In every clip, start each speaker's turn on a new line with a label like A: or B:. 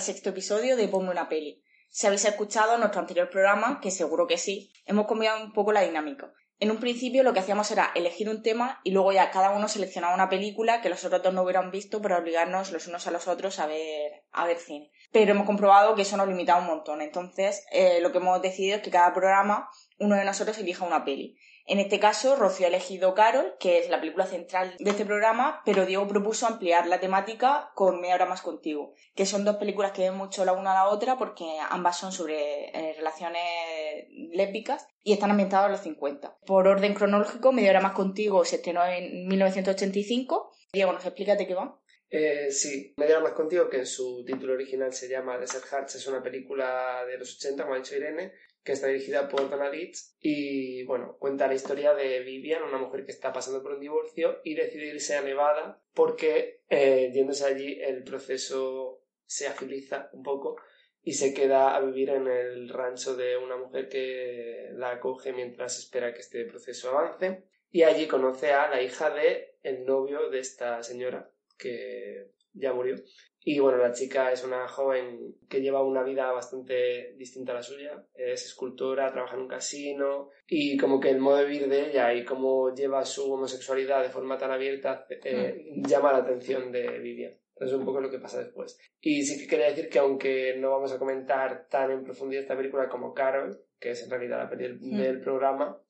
A: al sexto episodio de Ponme una peli. Si habéis escuchado nuestro anterior programa, que seguro que sí, hemos cambiado un poco la dinámica. En un principio lo que hacíamos era elegir un tema y luego ya cada uno seleccionaba una película que los otros dos no hubieran visto para obligarnos los unos a los otros a ver, a ver cine. Pero hemos comprobado que eso nos limitaba un montón. Entonces, eh, lo que hemos decidido es que cada programa uno de nosotros elija una peli. En este caso, Rocío ha elegido Carol, que es la película central de este programa, pero Diego propuso ampliar la temática con Media hora más contigo, que son dos películas que ven mucho la una a la otra porque ambas son sobre eh, relaciones lésbicas y están ambientadas en los 50. Por orden cronológico, Media hora más contigo se estrenó en 1985. Diego, ¿nos explica de qué va?
B: Eh, sí, Media hora más contigo, que en su título original se llama Desert Hearts, es una película de los 80, como ha dicho Irene, que está dirigida por Donna y bueno, cuenta la historia de Vivian, una mujer que está pasando por un divorcio y decide irse a Nevada porque eh, yéndose allí el proceso se agiliza un poco y se queda a vivir en el rancho de una mujer que la acoge mientras espera que este proceso avance. Y allí conoce a la hija de el novio de esta señora que ya murió y bueno, la chica es una joven que lleva una vida bastante distinta a la suya. Es escultora, trabaja en un casino y como que el modo de vivir de ella y cómo lleva su homosexualidad de forma tan abierta eh, mm. llama la atención de Vivian. Es un poco lo que pasa después. Y sí que quería decir que aunque no vamos a comentar tan en profundidad esta película como Carol, que es en realidad la peli del, mm. del programa,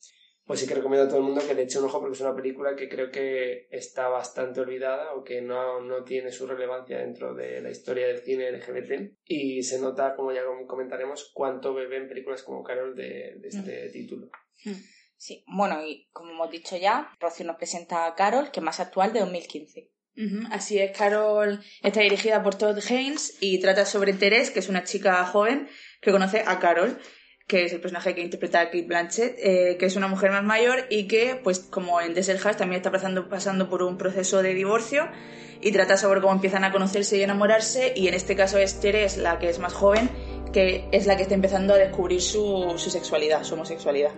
B: pues sí que recomiendo a todo el mundo que le eche un ojo porque es una película que creo que está bastante olvidada o que no, no tiene su relevancia dentro de la historia del cine LGBT y se nota, como ya comentaremos, cuánto beben películas como Carol de, este mm. título.
A: Mm. Sí, bueno, y como hemos dicho ya, Rocío nos presenta a Carol, que es más actual, de 2015.
C: Así es, Carol está dirigida por Todd Haynes y trata sobre Teres, que es una chica joven que conoce a Carol que es el personaje que interpreta a Kate Blanchett, eh, que es una mujer más mayor y que, pues como en Desert House, también está pasando, por un proceso de divorcio y trata sobre cómo empiezan a conocerse y enamorarse y en este caso es Teres, la que es más joven, que es la que está empezando a descubrir su, su sexualidad, su homosexualidad.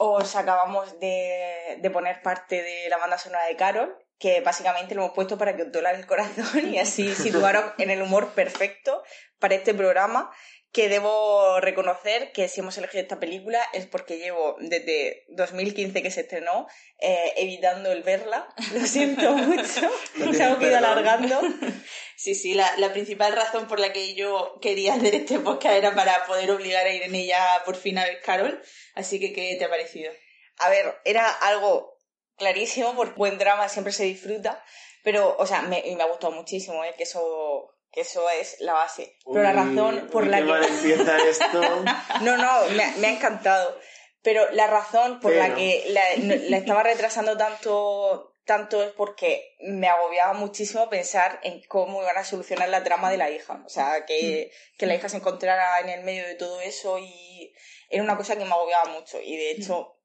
A: Os acabamos de, poner parte de la banda sonora de Carol, que básicamente lo hemos puesto para que os el corazón y así situaros en el humor perfecto para este programa que debo reconocer que si hemos elegido esta película es porque llevo desde 2015 que se estrenó eh, evitando el verla. Lo siento mucho, se ha ido alargando. Sí, sí, la, la, principal razón por la que yo quería hacer este podcast era para poder obligar a Irene ya por fin a ver Carol. Así que, ¿qué te ha parecido? A ver, era algo clarísimo porque buen drama siempre se disfruta, pero, o sea, me, me ha gustado muchísimo, ¿eh? que eso que eso es la base. Pero la razón por la
B: que... esto.
A: no, no, me, ha encantado. Pero la razón por la que la, estaba retrasando tanto, tanto es porque me agobiaba muchísimo pensar en cómo iban a solucionar la trama de la hija. O sea, que, mm. que la hija se encontrara en el medio de todo eso y era una cosa que me agobiaba mucho. Y de hecho,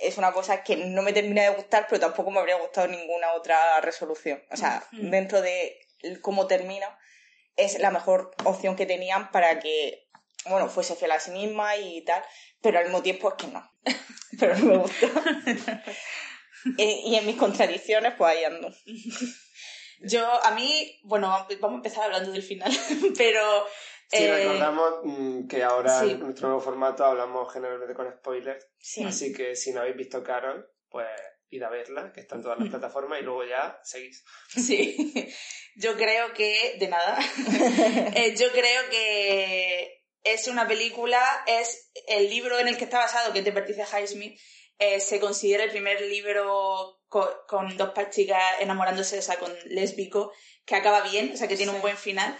A: es una cosa que no me termina de gustar, pero tampoco me habría gustado ninguna otra resolución. O sea, mm. dentro de cómo termina, es la mejor opción que tenían para que, bueno, fuese fiel a sí misma y tal, pero al mismo tiempo es que no. pero no me gusta. y, en mis contradicciones, pues ahí ando.
C: Yo, a mí, bueno, vamos a empezar hablando del final, pero...
B: Sí, eh, recordamos mm, que ahora en nuestro nuevo formato hablamos generalmente con spoilers, así que si no habéis visto Carol, pues id a verla, que está en todas las plataformas y luego ya seguís.
C: Sí, yo creo que, de nada, eh, yo creo que es una película, es el libro en el que está basado, que es de Patricia Highsmith, eh, se considera el primer libro con, dos chicas enamorándose, o sea, con lésbico, que acaba bien, o sea, que tiene un buen final.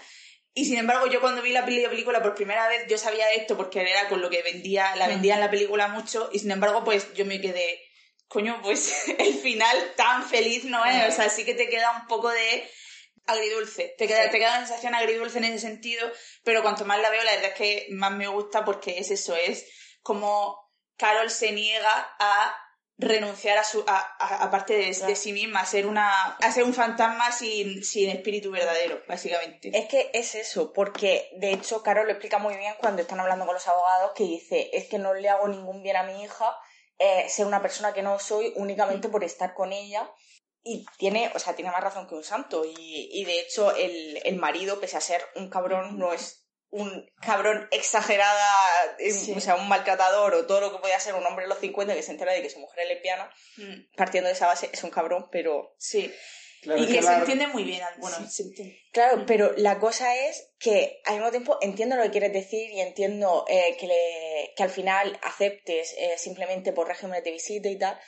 C: Y sin embargo, yo cuando vi la película por primera vez, yo sabía esto porque era con lo que vendía, la vendía en la película mucho, y sin embargo, pues yo me quedé, coño, pues el final tan feliz no es, o sea, sí que te queda un poco de agridulce, te queda, te queda una sensación agridulce en ese sentido, pero cuanto más la veo, la verdad es que más me gusta porque es eso, es como Carol se niega a renunciar a su a, parte de, de, sí misma a ser una a ser un fantasma sin, sin espíritu verdadero básicamente.
A: Es que es eso porque de hecho Carol lo explica muy bien cuando están hablando con los abogados que dice es que no le hago ningún bien a mi hija eh, ser una persona que no soy únicamente por estar con ella y tiene o sea tiene más razón que un santo y, y de hecho el, el marido pese a ser un cabrón no es un cabrón exagerada, o sea, un maltratador o todo lo que podía ser un hombre de los 50 que se entera de que su mujer es lesbiana, mm. partiendo de esa base, es un cabrón, pero
C: sí. y que, se entiende muy bien, bueno,
A: Claro, mm. pero la cosa es que al mismo tiempo entiendo lo que quieres decir y entiendo eh, que, le, que al final aceptes eh, simplemente por régimen de visita y tal,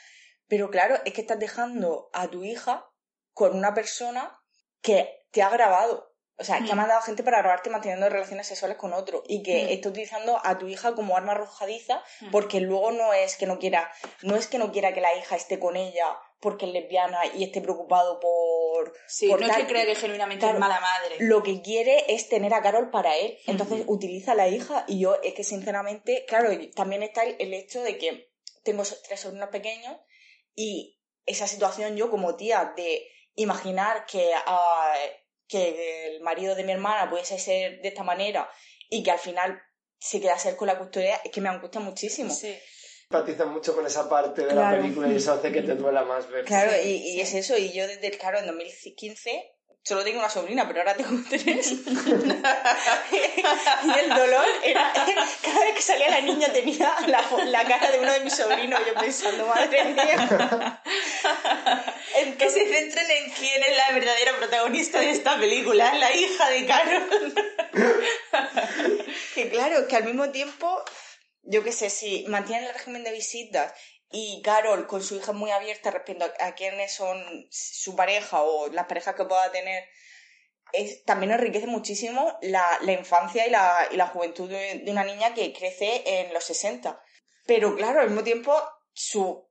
A: pero claro, es que estás dejando a tu hija con una persona que te ha grabado o sea, que ha mm. mandado gente para grabarte manteniendo relaciones sexuales con otro y que mm. está utilizando a tu hija como arma arrojadiza mm. porque luego no es que no quiera, no es que no quiera que la hija esté con ella porque es lesbiana y esté preocupado por...
C: Sí, no es que cree que genuinamente es mala madre.
A: Lo que quiere es tener a Carol para él. Entonces utiliza a la hija y yo es que sinceramente, claro, también está el, hecho de que tengo tres sobrinos pequeños y esa situación yo como tía de imaginar que... Uh, que el marido de mi hermana pudiese ser de esta manera y que al final se queda ser con la custodia, es que me angustia muchísimo. Sí.
B: Empatizas mucho con esa parte de la película y eso hace que te duela más ver.
A: Claro, y, y es eso, y yo desde, claro, en 2015 solo tengo una sobrina, pero ahora tengo tres. y el dolor era. Cada vez que salía la niña tenía la, la cara de uno de mis sobrinos, yo pensando, madre mía.
C: que se centren en quién es la verdadera protagonista de esta película, la hija de Carol.
A: que claro, que al mismo tiempo, yo qué sé, si mantienen el régimen de visitas y Carol con su hija muy abierta respecto a, quiénes son su pareja o las parejas que pueda tener, es, también enriquece muchísimo la, la infancia y la, y la juventud de, una niña que crece en los 60. Pero claro, al mismo tiempo, su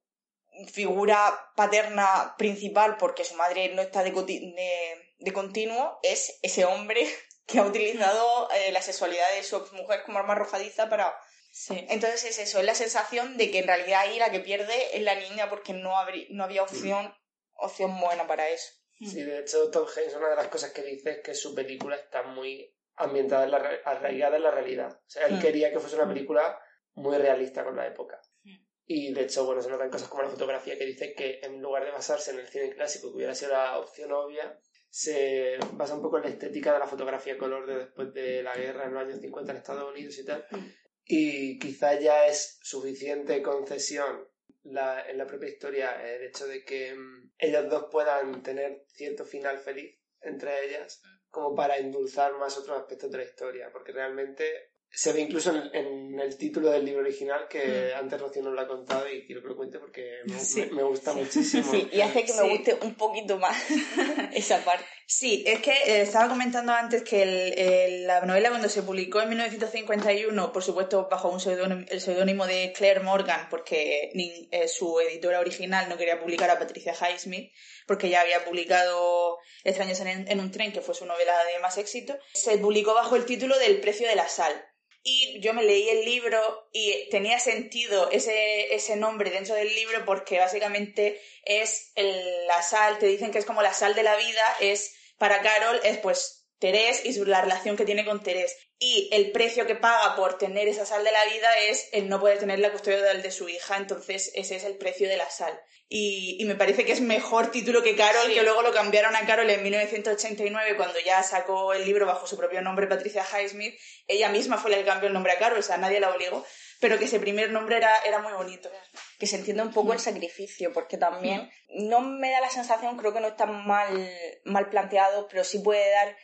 A: figura paterna principal, porque su madre no está de, de, continuo, es ese hombre que ha utilizado eh, la sexualidad de su mujer como arma arrojadiza para Sí. Entonces es eso, es la sensación de que en realidad ahí la que pierde es la niña porque no, no había opción, opción buena para eso.
B: Sí, de hecho Tom Hanks una de las cosas que dice es que su película está muy ambientada, en la, arraigada en la realidad. O sea, él mm. quería que fuese una película muy realista con la época. Mm. Y de hecho, bueno, se notan cosas como la fotografía que dice que en lugar de basarse en el cine clásico, que hubiera sido la opción obvia, se basa un poco en la estética de la fotografía color de después de la guerra en los años 50 en Estados Unidos y tal. Mm y quizá ya es suficiente concesión la, en la propia historia el hecho de que mm, ellas dos puedan tener cierto final feliz entre ellas como para endulzar más otros aspectos de la historia, porque realmente se ve incluso en, el título del libro original que mm. antes Rocío nos lo ha contado y quiero que lo cuente porque me, gusta muchísimo.
A: Sí, y hace que me guste un poquito más esa parte.
C: Sí, es que eh, estaba comentando antes que la novela cuando se publicó en 1951, por supuesto bajo un el seudónimo de Claire Morgan, porque eh, su editora original no quería publicar a Patricia Highsmith, porque ya había publicado Extraños en, en un tren, que fue su novela de más éxito, se publicó bajo el título del precio de la sal y yo me leí el libro y tenía sentido ese, ese nombre dentro del libro porque básicamente es la sal, te dicen que es como la sal de la vida, es para Carol, es pues Terés y la relación que tiene con Terés. Y el precio que paga por tener esa sal de la vida es el no poder tener la custodia de su hija, entonces ese es el precio de la sal. Y, y me parece que es mejor título que Carol, que luego lo cambiaron a Carol en 1989 cuando ya sacó el libro bajo su propio nombre, Patricia Highsmith. Ella misma fue la que cambió el nombre a Carol, o sea, nadie la obligó, pero que ese primer nombre era, era muy bonito.
A: Que se entiende un poco el sacrificio, porque también no me da la sensación, creo que no está mal, mal planteado, pero sí puede dar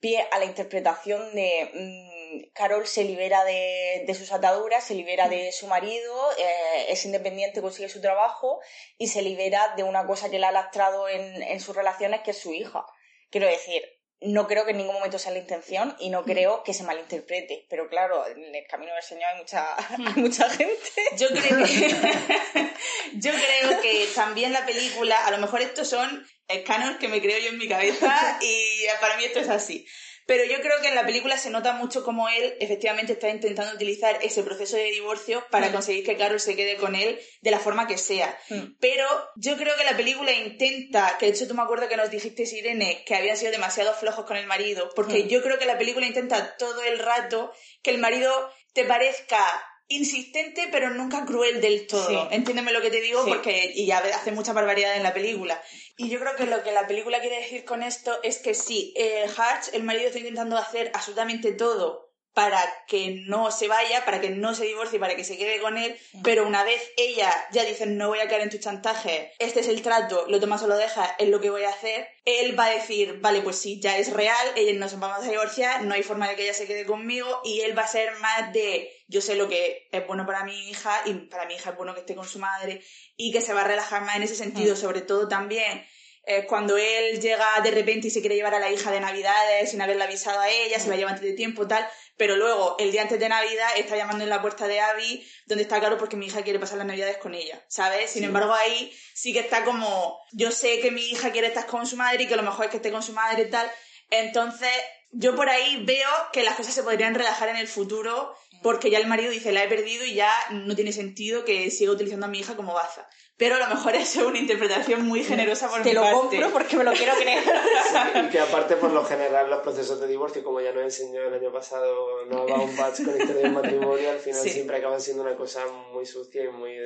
A: pie a la interpretación de mm, Carol se libera de, sus ataduras, se libera de su marido, eh, es independiente, consigue su trabajo y se libera de una cosa que la ha lastrado en, sus relaciones, que es su hija. Quiero decir, no creo que en ningún momento sea la intención y no creo que se malinterprete. Pero claro, en el camino del Señor hay mucha, hay mucha gente.
C: Yo creo que, yo creo que también la película, a lo mejor estos son canon que me creo yo en mi cabeza y para mí esto es así. Pero yo creo que en la película se nota mucho cómo él efectivamente está intentando utilizar ese proceso de divorcio para conseguir que Carol se quede con él de la forma que sea. Pero yo creo que la película intenta, que de hecho tú me acuerdo que nos dijiste, Irene, que habían sido demasiado flojos con el marido, porque yo creo que la película intenta todo el rato que el marido te parezca insistente pero nunca cruel del todo. Entiéndeme lo que te digo porque y ya hace mucha barbaridad en la película. Y yo creo que lo que la película quiere decir con esto es que sí, eh, el marido, está intentando hacer absolutamente todo para que no se vaya, para que no se divorcie, para que se quede con él, pero una vez ella ya dice no voy a caer en tu chantaje, este es el trato, lo tomas o lo dejas, es lo que voy a hacer, él va a decir, vale, pues sí, ya es real, ella nos vamos a divorciar, no hay forma de que ella se quede conmigo y él va a ser más de yo sé lo que es bueno para mi hija y para mi hija es bueno que esté con su madre y que se va a relajar más en ese sentido, mm. sobre todo también eh, cuando él llega de repente y se quiere llevar a la hija de Navidades sin haberla avisado a ella, se la lleva antes de tiempo, tal, pero luego el día antes de Navidad está llamando en la puerta de Abby, donde está claro porque mi hija quiere pasar las Navidades con ella, ¿sabes? Sin embargo, ahí sí que está como, yo sé que mi hija quiere estar con su madre y que lo mejor es que esté con su madre y tal, entonces yo por ahí veo que las cosas se podrían relajar en el futuro porque ya el marido dice la he perdido y ya no tiene sentido que siga utilizando a mi hija como baza pero a lo mejor es una interpretación muy generosa por
A: Te lo compro porque me lo quiero creer.
B: y que aparte, por lo general, los procesos de divorcio, como ya nos enseñó el año pasado no va un batch con historia del matrimonio, al final siempre acaban siendo una cosa muy sucia y muy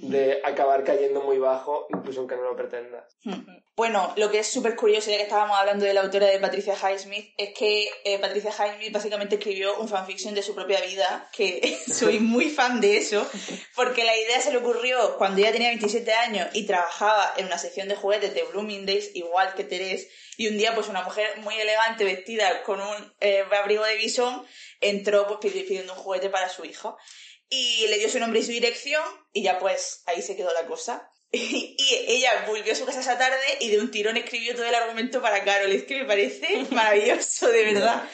B: de, acabar cayendo muy bajo, incluso aunque no lo pretendas.
C: Bueno, lo que es súper curioso, ya que estábamos hablando de la autora de Patricia Highsmith, es que eh, Patricia Highsmith básicamente escribió un fanfiction de su propia vida, que soy muy fan de eso, porque la idea se le ocurrió cuando ella tenía 27 años y trabajaba en una sección de juguetes de Bloomingdale's, igual que Teresa, y un día pues una mujer muy elegante vestida con un eh, abrigo de bisón entró pues pidiendo un juguete para su hijo. Y le dio su nombre y su dirección y ya pues ahí se quedó la cosa. Y, ella volvió a su casa esa tarde y de un tirón escribió todo el argumento para Carol. Es que me parece maravilloso, de verdad.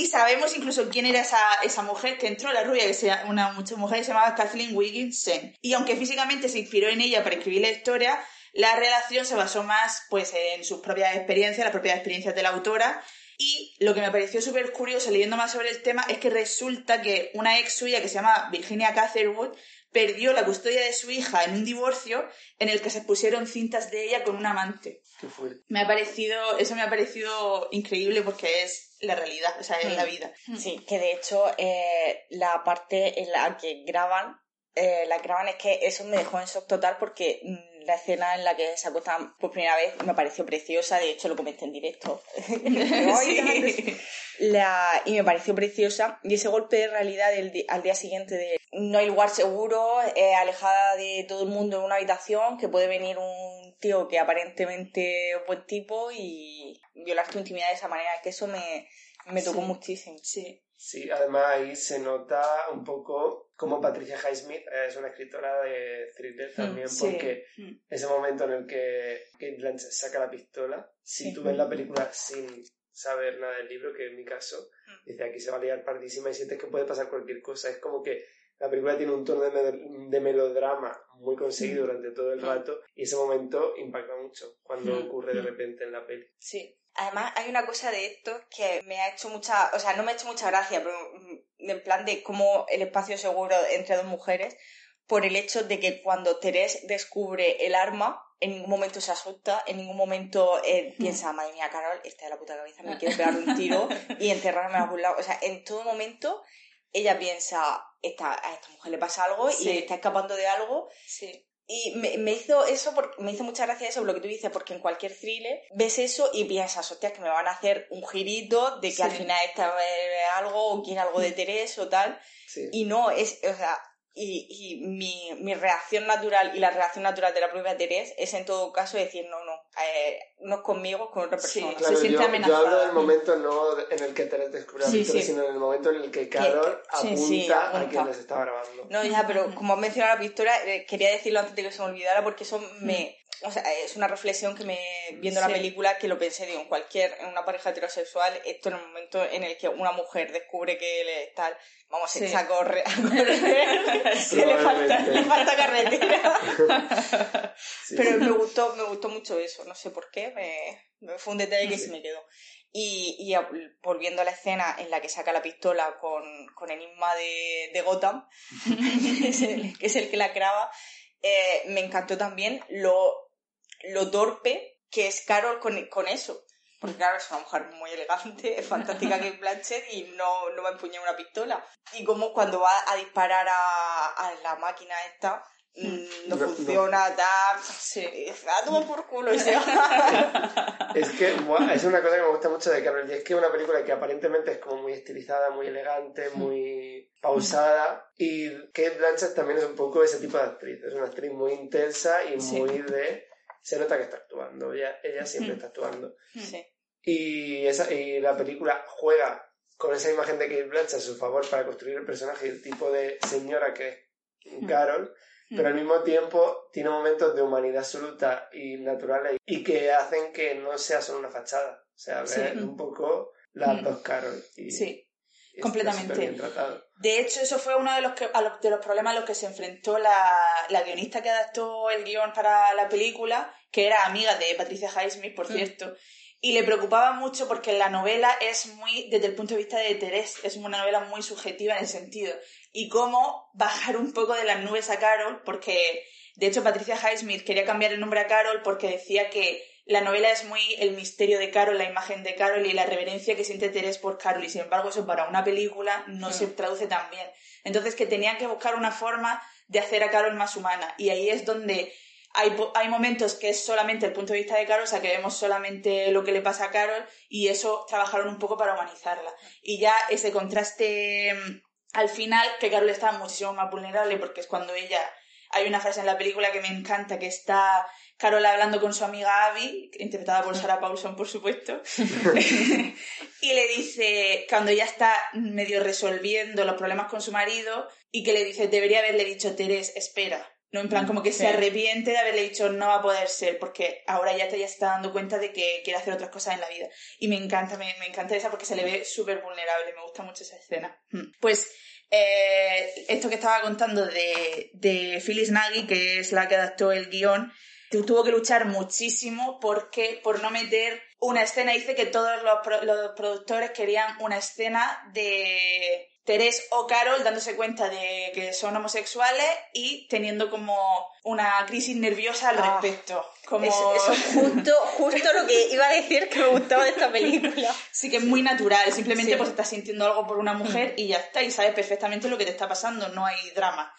C: Y sabemos incluso quién era esa, esa mujer que entró, la rubia, que sea una mujer que se llamaba Kathleen Wigginson. Y aunque físicamente se inspiró en ella para escribir la historia, la relación se basó más pues, en sus propias experiencias, las propias experiencias de la autora. Y lo que me pareció súper curioso leyendo más sobre el tema es que resulta que una ex suya que se llama Virginia Catherwood perdió la custodia de su hija en un divorcio en el que se pusieron cintas de ella con un amante.
B: Qué fuerte.
C: Me ha parecido, eso me ha parecido increíble porque es la realidad, o sea, es la mm. vida.
A: Sí, que de hecho eh, la parte en la que graban, eh, la graban es que eso me dejó en shock total porque mm, la escena en la que se acuestan por primera vez me pareció preciosa, de hecho lo comenté en directo. la, y me pareció preciosa y ese golpe de realidad al día siguiente de no hay lugar seguro, eh, alejada de todo el mundo en una habitación, que puede venir un tío que aparentemente es buen tipo y violar tu intimidad de esa manera, que eso me, me tocó muchísimo.
C: Sí.
B: Sí, además ahí se nota un poco como Patricia Highsmith es una escritora de thriller mm, también, porque mm. ese momento en el que Kate Blanchett saca la pistola, si tú ves la película sin saber nada del libro, que en mi caso, mm. dice aquí se va a liar pardísima y sientes que puede pasar cualquier cosa. Es como que la película tiene un tono de, melodrama muy conseguido durante todo el rato y ese momento impacta mucho cuando ocurre de repente en la peli.
A: Sí. Además, hay una cosa de esto que me ha hecho mucha, o sea, no me ha hecho mucha gracia, pero mm, en plan de cómo el espacio seguro entre dos mujeres, por el hecho de que cuando Teresa descubre el arma, en ningún momento se asusta, en ningún momento eh, piensa, madre mía, Carol, está de la puta cabeza, me quiere pegar un tiro y enterrarme a algún lado. O sea, en todo momento ella piensa, esta, a esta mujer le pasa algo y está escapando de algo.
C: Sí.
A: Y me, hizo eso, porque, me hizo mucha gracia eso, lo que tú dices, porque en cualquier thriller ves eso y piensas, hostias, que me van a hacer un girito de que al final esta algo o quiere algo de Teresa o tal. Y no, es, o sea, y, y mi, mi, reacción natural y la reacción natural de la propia Teresa es en todo caso decir, no, no, eh, no conmigo, con otra persona.
B: se siente yo, amenazada. Yo hablo del momento no en el que Teresa descubre la pistola, sino en el momento en el que Carol apunta, a quien les está grabando.
A: No, ya, pero como has mencionado la pistola, eh, quería decirlo antes de que se me olvidara porque eso me o sea, es una reflexión que me, viendo la película, que lo pensé, digo, en cualquier, en una pareja heterosexual, esto en el momento en el que una mujer descubre que él es tal, vamos, se
C: Sí.
A: echa a correr, a correr,
C: Sí,
A: que le falta, le falta carretera.
B: Sí,
A: Pero
B: sí.
A: me gustó, me gustó mucho eso, no sé por qué, me, me- fue un detalle que
B: Sí.
A: se me quedó. Y, y a- volviendo a la escena en la que saca la pistola con, con Enigma de, de Gotham, que, es el, que es el que la graba, eh, me encantó también lo, lo torpe que es Carol con, con eso. Porque claro, es una mujer muy elegante, es fantástica que Blanchett y no, no va a empuñar una pistola. Y como cuando va a disparar a, a la máquina esta, mm, no,
B: No,
A: funciona,
C: Sí.
A: dice, "Ah, toma por culo y se va.
B: Es que buah, es una cosa que me gusta mucho de Carol y es que es una película que aparentemente es como muy estilizada, muy elegante, muy pausada y Kate Blanchett también es un poco ese tipo de actriz, es una actriz muy intensa y
C: Sí.
B: muy de... Se nota que está actuando, ella, ella siempre está actuando.
A: Sí.
B: Y, esa, y la película juega con esa imagen de Kate Blanchett a su favor para construir el personaje y el tipo de señora que es Carol, pero al mismo tiempo tiene momentos de humanidad absoluta y naturales y que hacen que no sea solo una fachada. O sea,
C: Sí.
B: ver un poco las
C: Mm.
B: dos Carol. Y
C: Sí.
B: Está
C: completamente. De hecho, eso fue uno de los, que, a los, de los problemas a los que se enfrentó la, la guionista que adaptó el guion para la película, que era amiga de Patricia Highsmith, por cierto. Y le preocupaba mucho porque la novela es muy, desde el punto de vista de Teresa, es una novela muy subjetiva en el sentido. Y cómo bajar un poco de las nubes a Carol, porque de hecho Patricia Highsmith quería cambiar el nombre a Carol porque decía que la novela es muy el misterio de Carol, la imagen de Carol y la reverencia que siente Teresa por Carol. Y sin embargo, eso para una película no
A: Mm.
C: se traduce tan bien. Entonces, que tenían que buscar una forma de hacer a Carol más humana. Y ahí es donde hay, hay momentos que es solamente el punto de vista de Carol, o sea, que vemos solamente lo que le pasa a Carol, y eso trabajaron un poco para humanizarla. Y ya ese contraste mm, al final, que Carol está muchísimo más vulnerable, porque es cuando ella. Hay una frase en la película que me encanta, que está Carol hablando con su amiga Abby, interpretada por Sarah Paulson, por supuesto, y le dice, cuando ella está medio resolviendo los problemas con su marido, y que le dice, debería haberle dicho, Teres, espera. No, en plan, como que
A: Sí.
C: se arrepiente de haberle dicho, no va a poder ser, porque ahora ya te ya está dando cuenta de que quiere hacer otras cosas en la vida. Y me encanta, me, me encanta esa porque se le ve súper vulnerable, me gusta mucho esa escena. Mm. Pues eh, esto que estaba contando de, de Phyllis Nagy, que es la que adaptó el guion, tu- tuvo que luchar muchísimo porque por no meter una escena, dice que todos los, pro- los productores querían una escena de Teres o Carol dándose cuenta de que son homosexuales y teniendo como una crisis nerviosa al
A: Ah.
C: respecto. Como...
A: Eso, eso es justo, justo lo que iba a decir que me gustaba de esta película.
C: Sí que es muy natural, simplemente
A: Sí.
C: pues estás sintiendo algo por una mujer y ya está, y sabes perfectamente lo que te está pasando, no hay drama.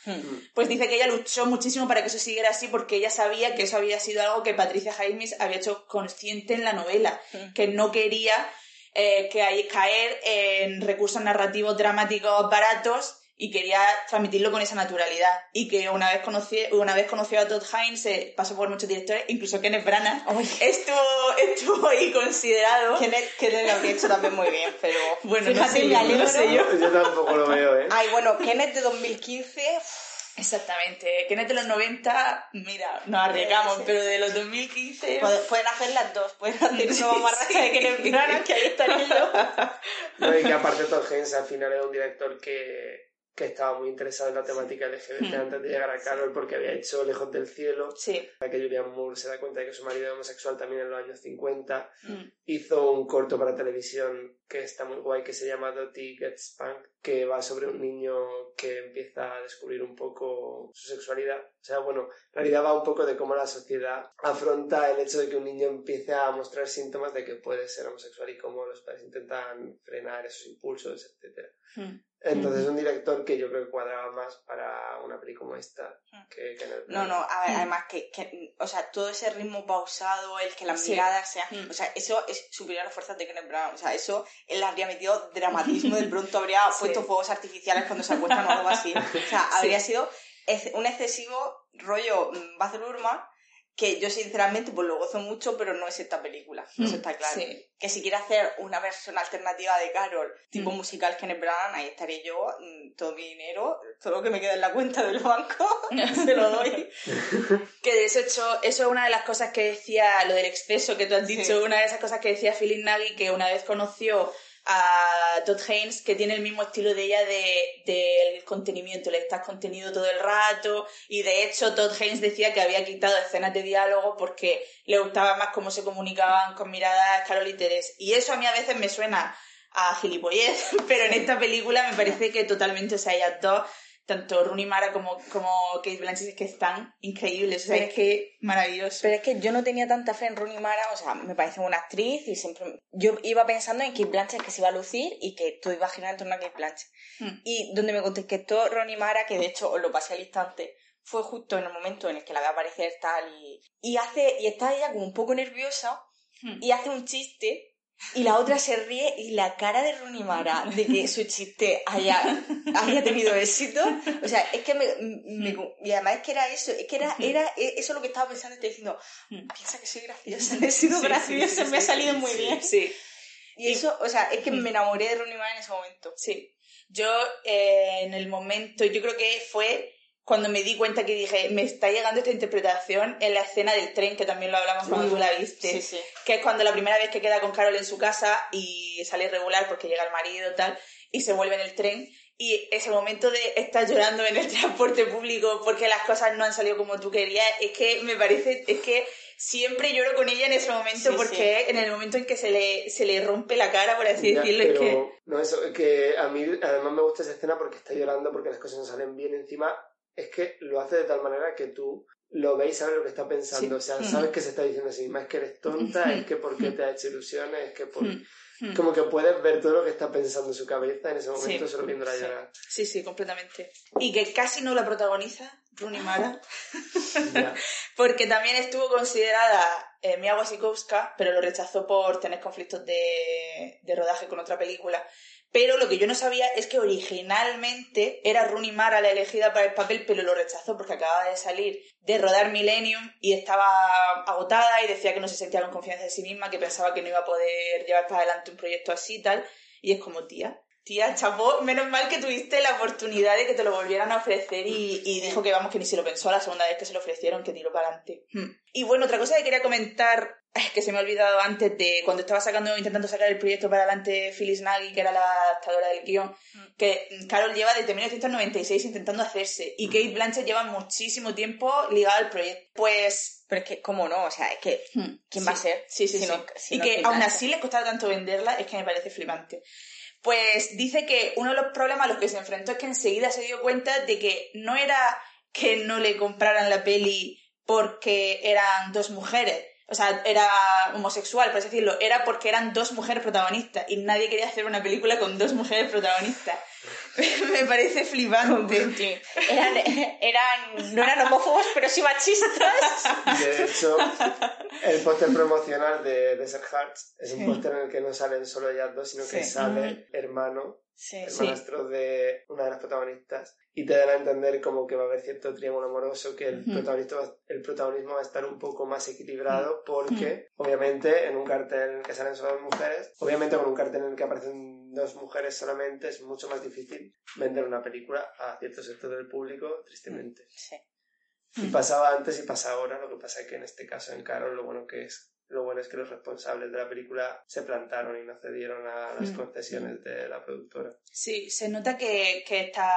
C: Pues dice que ella luchó muchísimo para que eso siguiera así porque ella sabía que eso había sido algo que Patricia Jaimes había hecho consciente en la novela,
A: Mm.
C: que no quería eh, que hay- caer en recursos narrativos dramáticos baratos y quería transmitirlo con esa naturalidad. Y que una vez, conocí, una vez conoció a Todd Haynes, eh, pasó por muchos directores, incluso Kenneth Branagh,
A: Ay.
C: estuvo, estuvo ahí considerado.
A: Kenneth, Kenneth lo habría hecho también muy bien, pero
C: Bueno, no sé
A: me
C: yo, no sé yo.
B: Yo tampoco lo veo, ¿eh?
A: Ay, bueno, Kenneth de 2015,
C: Exactamente. Kenneth de los 90, mira, nos arriesgamos,
A: Sí.
C: pero de los 2015...
A: puede- pueden hacer las dos, pueden hacer
C: Sí,
A: una mamarracha de Kenneth
C: sí.
A: Branagh, que ahí estaría yo.
B: No, y que aparte Todd Haynes al final era un director que, que estaba muy interesado en la temática LGBT antes de llegar a Carol porque había hecho Lejos del Cielo,
C: Sí.
B: que Julian Moore se da cuenta de que su marido era homosexual también en los años 50.
C: Mm.
B: Hizo un corto para televisión que está muy guay que se llama Dottie Gets Spanked, que va sobre un niño que empieza a descubrir un poco su sexualidad. O sea, bueno, en realidad va un poco de cómo la sociedad afronta el hecho de que un niño empiece a mostrar síntomas de que puede ser homosexual y cómo los padres intentan frenar esos impulsos, etcétera.
C: Mm.
B: Entonces, un director que yo creo que cuadraba más para una peli como esta que, que en el
A: No, no, a ver,
C: Mm.
A: además que, que, o sea, todo ese ritmo pausado, el que las
C: Sí.
A: miradas sean, o sea, eso es superior a las fuerzas de Kenneth Branagh, o sea, eso él habría metido dramatismo, de pronto habría
C: Sí.
A: Puesto fuegos artificiales cuando se acuestan o algo así, o sea, habría sido un excesivo rollo mm, Baz Luhrmann que yo sinceramente pues lo gozo mucho, pero no es esta película, eso
C: Mm,
A: está claro.
C: sí.
A: Que si quiere hacer una versión alternativa de Carol, tipo
C: Mm.
A: musical Kenneth Branagh, ahí estaré yo, mm, todo mi dinero, todo lo que me queda en la cuenta del banco, se lo doy.
C: Que de hecho, eso es una de las cosas que decía, lo del exceso que tú has
A: Sí.
C: dicho, una de esas cosas que decía Philip Nagy, que una vez conoció a Todd Haynes, que tiene el mismo estilo de ella de, del contenimiento, le estás contenido todo el rato, y de hecho Todd Haynes decía que había quitado escenas de diálogo porque le gustaba más cómo se comunicaban con miradas Carol y. Y eso a mí a veces me suena a gilipollez, pero en esta película me parece que totalmente, o sea, ellas dos, tanto Rooney Mara como, como Kate Blanchett, es que están increíbles, o sea,
A: Pero
C: es que maravilloso.
A: Pero es que yo no tenía tanta fe en Rooney Mara, o sea, me parece una actriz y siempre... Yo iba pensando en Kate Blanchett que se iba a lucir y que todo iba a girar en torno a Kate Blanchett.
C: Hmm.
A: Y donde me contestó Rooney Mara, que de hecho os lo pasé al instante, fue justo en el momento en el que la ve aparecer tal y... Y hace... Y está ella como un poco nerviosa
C: Hmm.
A: y hace un chiste y la otra se ríe y la cara de Rooney Mara de que su chiste haya, haya tenido éxito, o sea, es que me, me- y además es que era eso, es que era, era eso es lo que estaba pensando, estoy diciendo, piensa que soy graciosa, he sido
C: Sí,
A: graciosa,
C: sí, sí,
A: me ha salido muy bien.
C: Sí,
A: Y eso, o sea, es que
C: Mm.
A: me enamoré de Rooney Mara en ese momento.
C: sí. Yo eh, en el momento, yo creo que fue cuando me di cuenta que dije, me está llegando esta interpretación en la escena del tren, que también lo hablamos cuando tú la viste.
A: Sí, sí.
C: que es cuando la primera vez que queda con Carol en su casa y sale irregular porque llega el marido tal y se vuelve en el tren y ese momento de estar llorando en el transporte público porque las cosas no han salido como tú querías es que me parece es que siempre lloro con ella en ese momento
A: Sí,
C: porque en el momento en que se le, se le rompe la cara por así
B: Ya,
C: decirlo es que
B: no eso es que a mí además me gusta esa escena porque está llorando porque las cosas no salen bien encima es que lo hace de tal manera que tú lo veis sabes lo que está pensando
C: Sí.
B: o sea
C: Mm.
B: sabes que se está diciendo así más que eres tonta es que porque te ha hecho ilusiones es que por...
C: Mm, mm.
B: como que puedes ver todo lo que está pensando en su cabeza en ese momento
C: Sí.
B: solo viéndola
C: Sí.
B: llorar
C: sí sí completamente y que casi no la protagoniza Rooney Mara
B: Ya.
C: porque también estuvo considerada eh, Mia Wasikowska, pero lo rechazó por tener conflictos de, de rodaje con otra película. Pero lo que yo no sabía es que originalmente era Rooney Mara la elegida para el papel, pero lo rechazó porque acababa de salir de rodar Millennium y estaba agotada y decía que no se sentía con confianza en sí misma, que pensaba que no iba a poder llevar para adelante un proyecto así y tal. Y es como, tía, tía, chapó, menos mal que tuviste la oportunidad de que te lo volvieran a ofrecer y, y dijo que vamos, que ni se lo pensó la segunda vez que se lo ofrecieron, que tiró para adelante. Hmm. Y bueno, otra cosa que quería comentar, ay, que se me ha olvidado antes de cuando estaba sacando, intentando sacar el proyecto para adelante Phyllis Nagy, que era la adaptadora del guion, que Carol lleva desde 1996 intentando hacerse y Kate Blanchett lleva muchísimo tiempo ligada al proyecto. Pues
A: Pero es que, ¿cómo no? O sea, es que,
C: Hmm,
A: ¿quién
C: sí.
A: va a ser?
C: Sí, sí,
A: Si
C: sí.
A: no- si
C: y
A: no
C: que aún así les costaba tanto venderla, es que me parece flipante. Pues dice que uno de los problemas a los que se enfrentó es que enseguida se dio cuenta de que no era que no le compraran la peli porque eran dos mujeres, o sea, era homosexual, por así decirlo, era porque eran dos mujeres protagonistas y nadie quería hacer una película con dos mujeres protagonistas. me parece flipante.
A: Eran, eran, no eran homófobos, pero sí machistas.
B: De hecho, el póster promocional de Desert Hearts es un póster en el que no salen solo ellas dos, sino que sale hermano, hermanastro de una de las protagonistas. Y te dan a entender como que va a haber cierto triángulo amoroso, que el,
C: Ujú.
B: protagonista va- el protagonismo va a estar un poco más equilibrado, porque obviamente en un cartel en el que salen solo mujeres, obviamente con un cartel en el que aparecen dos mujeres solamente es mucho más difícil vender una película a cierto sector del público, tristemente.
A: sí.
B: Y pasaba antes y pasa ahora, lo que pasa es que en este caso en Carol lo bueno que es lo bueno es que los responsables de la película se plantaron y no cedieron a las
C: Mm.
B: concesiones de la productora.
C: Sí, se nota que, que, esta,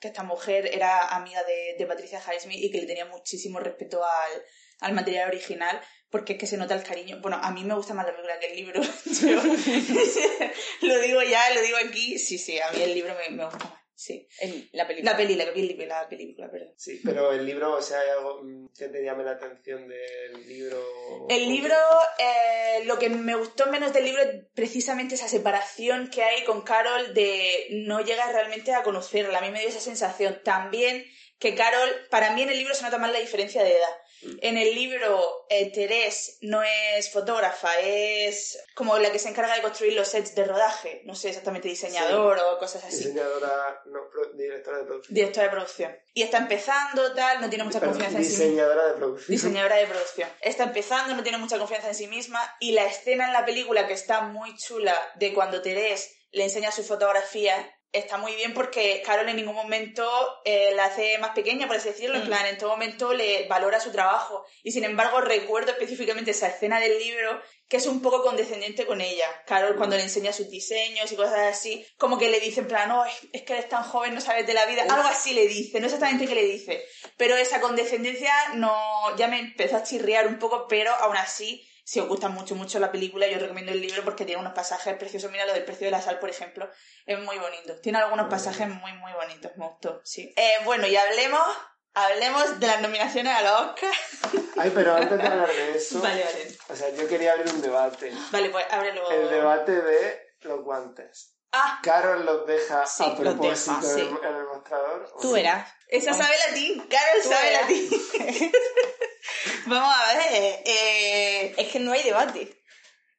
C: que esta mujer era amiga de, de Patricia Highsmith y que le tenía muchísimo respeto al, al material original, porque es que se nota el cariño. Bueno, a mí me gusta más la película que el libro. Yo lo digo ya, lo digo aquí. Sí, sí, a mí el libro me, me gusta más. Sí.
A: El- la película.
C: La peli, la peli, la película, perdón.
B: Sí, pero el libro, o sea, hay algo mm, que te llame la atención del libro.
C: El libro, eh, lo que me gustó menos del libro es precisamente esa separación que hay con Carol de no llegas realmente a conocerla. A mí me dio esa sensación. También que Carol, para mí en el libro se nota más la diferencia de edad. En el libro, eh, Terés no es fotógrafa, es como la que se encarga de construir los sets de rodaje. No sé exactamente diseñador o cosas así.
B: Diseñadora, no, pro- directora de producción.
C: directora de producción. Y está empezando, tal, no tiene mucha confianza en sí misma.
B: diseñadora de producción.
C: Diseñadora de producción. Está empezando, no tiene mucha confianza en sí misma. Y la escena en la película que está muy chula de cuando Teresa le enseña su fotografía está muy bien porque Carol en ningún momento eh, la hace más pequeña, por así decirlo. En
A: Mm.
C: plan, en todo momento le valora su trabajo. Y sin embargo, recuerdo específicamente esa escena del libro que es un poco condescendiente con ella. Carol cuando le enseña sus diseños y cosas así, como que le dice en plan, es, es que eres tan joven, no sabes de la vida. Algo así le dice, no exactamente qué le dice. Pero esa condescendencia no ya me empezó a chirriar un poco, pero aún así, si os gusta mucho, mucho la película, yo os recomiendo el libro porque tiene unos pasajes preciosos. Mira lo del precio de la sal, por ejemplo, es muy bonito. Tiene algunos pasajes muy, muy bonitos, me gustó, sí. Eh, bueno, y hablemos, hablemos de las nominaciones a los Oscar.
B: Ay, pero antes de hablar de eso,
C: Vale, vale.
B: o sea, yo quería abrir un debate.
C: Vale, pues ábrelo.
B: El debate de los guantes.
C: Ah,
B: ¿Carol los deja
A: Sí,
B: a propósito
A: deja,
B: en,
A: sí.
B: el, en el mostrador?
A: Tú
B: no?
A: verás.
C: esa sabe latín, Carol sabe latín. Vamos a ver, eh,
A: Es que no hay debate.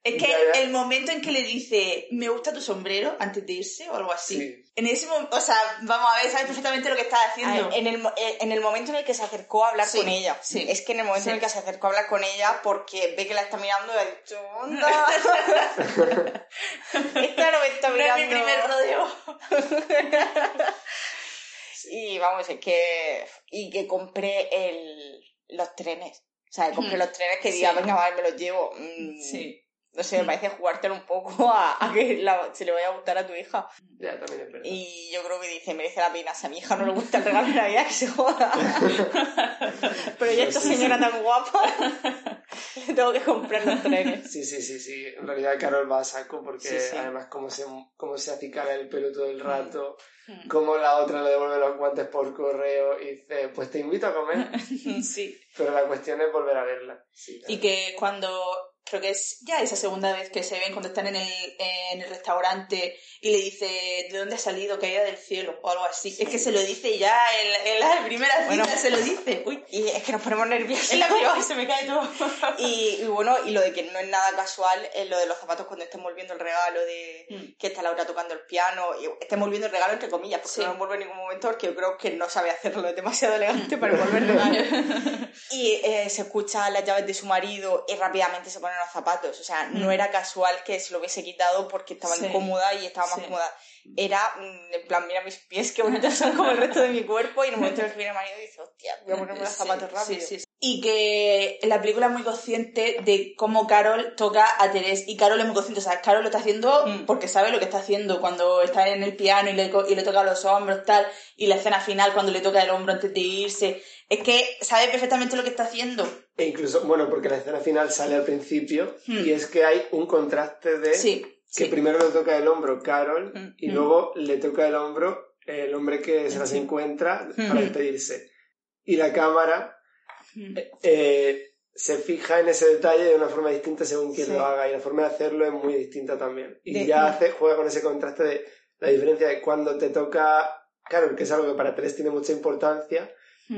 C: Es que
B: Ya, ya.
C: el momento en que le dice, me gusta tu sombrero, antes de irse o algo así.
B: Sí.
C: En ese momento, o sea, vamos a ver, sabes perfectamente lo que estás haciendo.
A: ver, en, el, eh, en el momento en el que se acercó a hablar
C: Sí,
A: con ella.
C: sí.
A: Es que en el momento
C: Sí.
A: en el que se acercó a hablar con ella, porque ve que la está mirando y ha dicho, onda. Esta no me está
C: No es
A: mirando.
C: mi primer rodeo.
A: Y vamos, es que. Y que compré el, los trenes. O sea, compré los trenes que diga,
C: Sí.
A: venga, vale, me los llevo. Mm,
C: Sí.
A: No sé, me parece jugártelo un poco a, a que la- se le vaya a gustar a tu hija.
B: Ya, también es verdad.
A: Y yo creo que dice, merece la pena. Si a mi hija no le gusta el regalo de Navidad, que se joda. Pero ya esta señora tan guapa, le tengo que comprar los trenes.
B: Sí, sí, sí, sí. En realidad Carol va a saco porque
A: Sí, sí.
B: además como se, como se acicala el pelo todo el rato,
C: Mm.
B: como la otra le devuelve los guantes por correo y dice, pues te invito a comer,
C: Sí.
B: pero la cuestión es volver a verla. Sí,
C: Y que cuando, creo que es ya esa segunda vez que se ven, cuando están en el, en el restaurante y le dice, ¿de dónde ha salido? Caída del cielo o algo así. Es que se lo dice ya en, en la primera cita,
A: Bueno.
C: se lo dice. Uy,
A: Y es que nos ponemos nerviosos.
C: en la primera se me cae todo.
A: Y, y bueno, y lo de que no es nada casual es lo de los zapatos cuando estén volviendo el regalo de
C: Mm.
A: que está Laura tocando el piano y estén volviendo el regalo entre comillas, porque
C: Sí.
A: no lo envuelve en ningún momento porque yo creo que no sabe hacerlo, es demasiado elegante para envolver regalo. y eh, se escucha las llaves de su marido y rápidamente se ponen los zapatos. O sea, no
C: Mm.
A: era casual que se lo hubiese quitado porque estaba
C: Sí.
A: incómoda y estaba más
C: Sí.
A: cómoda. Era, mm, en plan, mira mis pies, qué bonitos son como el resto de mi cuerpo. Y en el momento en el que viene el marido dice, hostia, voy a ponerme los zapatos rápido.
C: Y que la película es muy consciente de cómo Carol toca a Teresa. Y Carol es muy consciente, o sea, Carol lo está haciendo
A: Mm.
C: porque sabe lo que está haciendo. Cuando está en el piano y le, y le toca los hombros, tal. Y la escena final, cuando le toca el hombro antes de irse. Es que sabe perfectamente lo que está haciendo.
B: E incluso, bueno, porque la escena final sale al principio
C: Hmm.
B: y es que hay un contraste de
C: Sí.
B: que
C: sí.
B: primero le toca el hombro Carol
A: Mm,
B: y
C: mm.
B: luego le toca el hombro el hombre que se las encuentra para despedirse. Y la cámara
C: Mm.
B: eh, se fija en ese detalle de una forma distinta según quien
A: Sí.
B: lo haga y la forma de hacerlo es muy distinta también. Y
A: De-
B: ya hace, juega con ese contraste de la diferencia de cuando te toca Carol, que es algo que para Teresa tiene mucha importancia.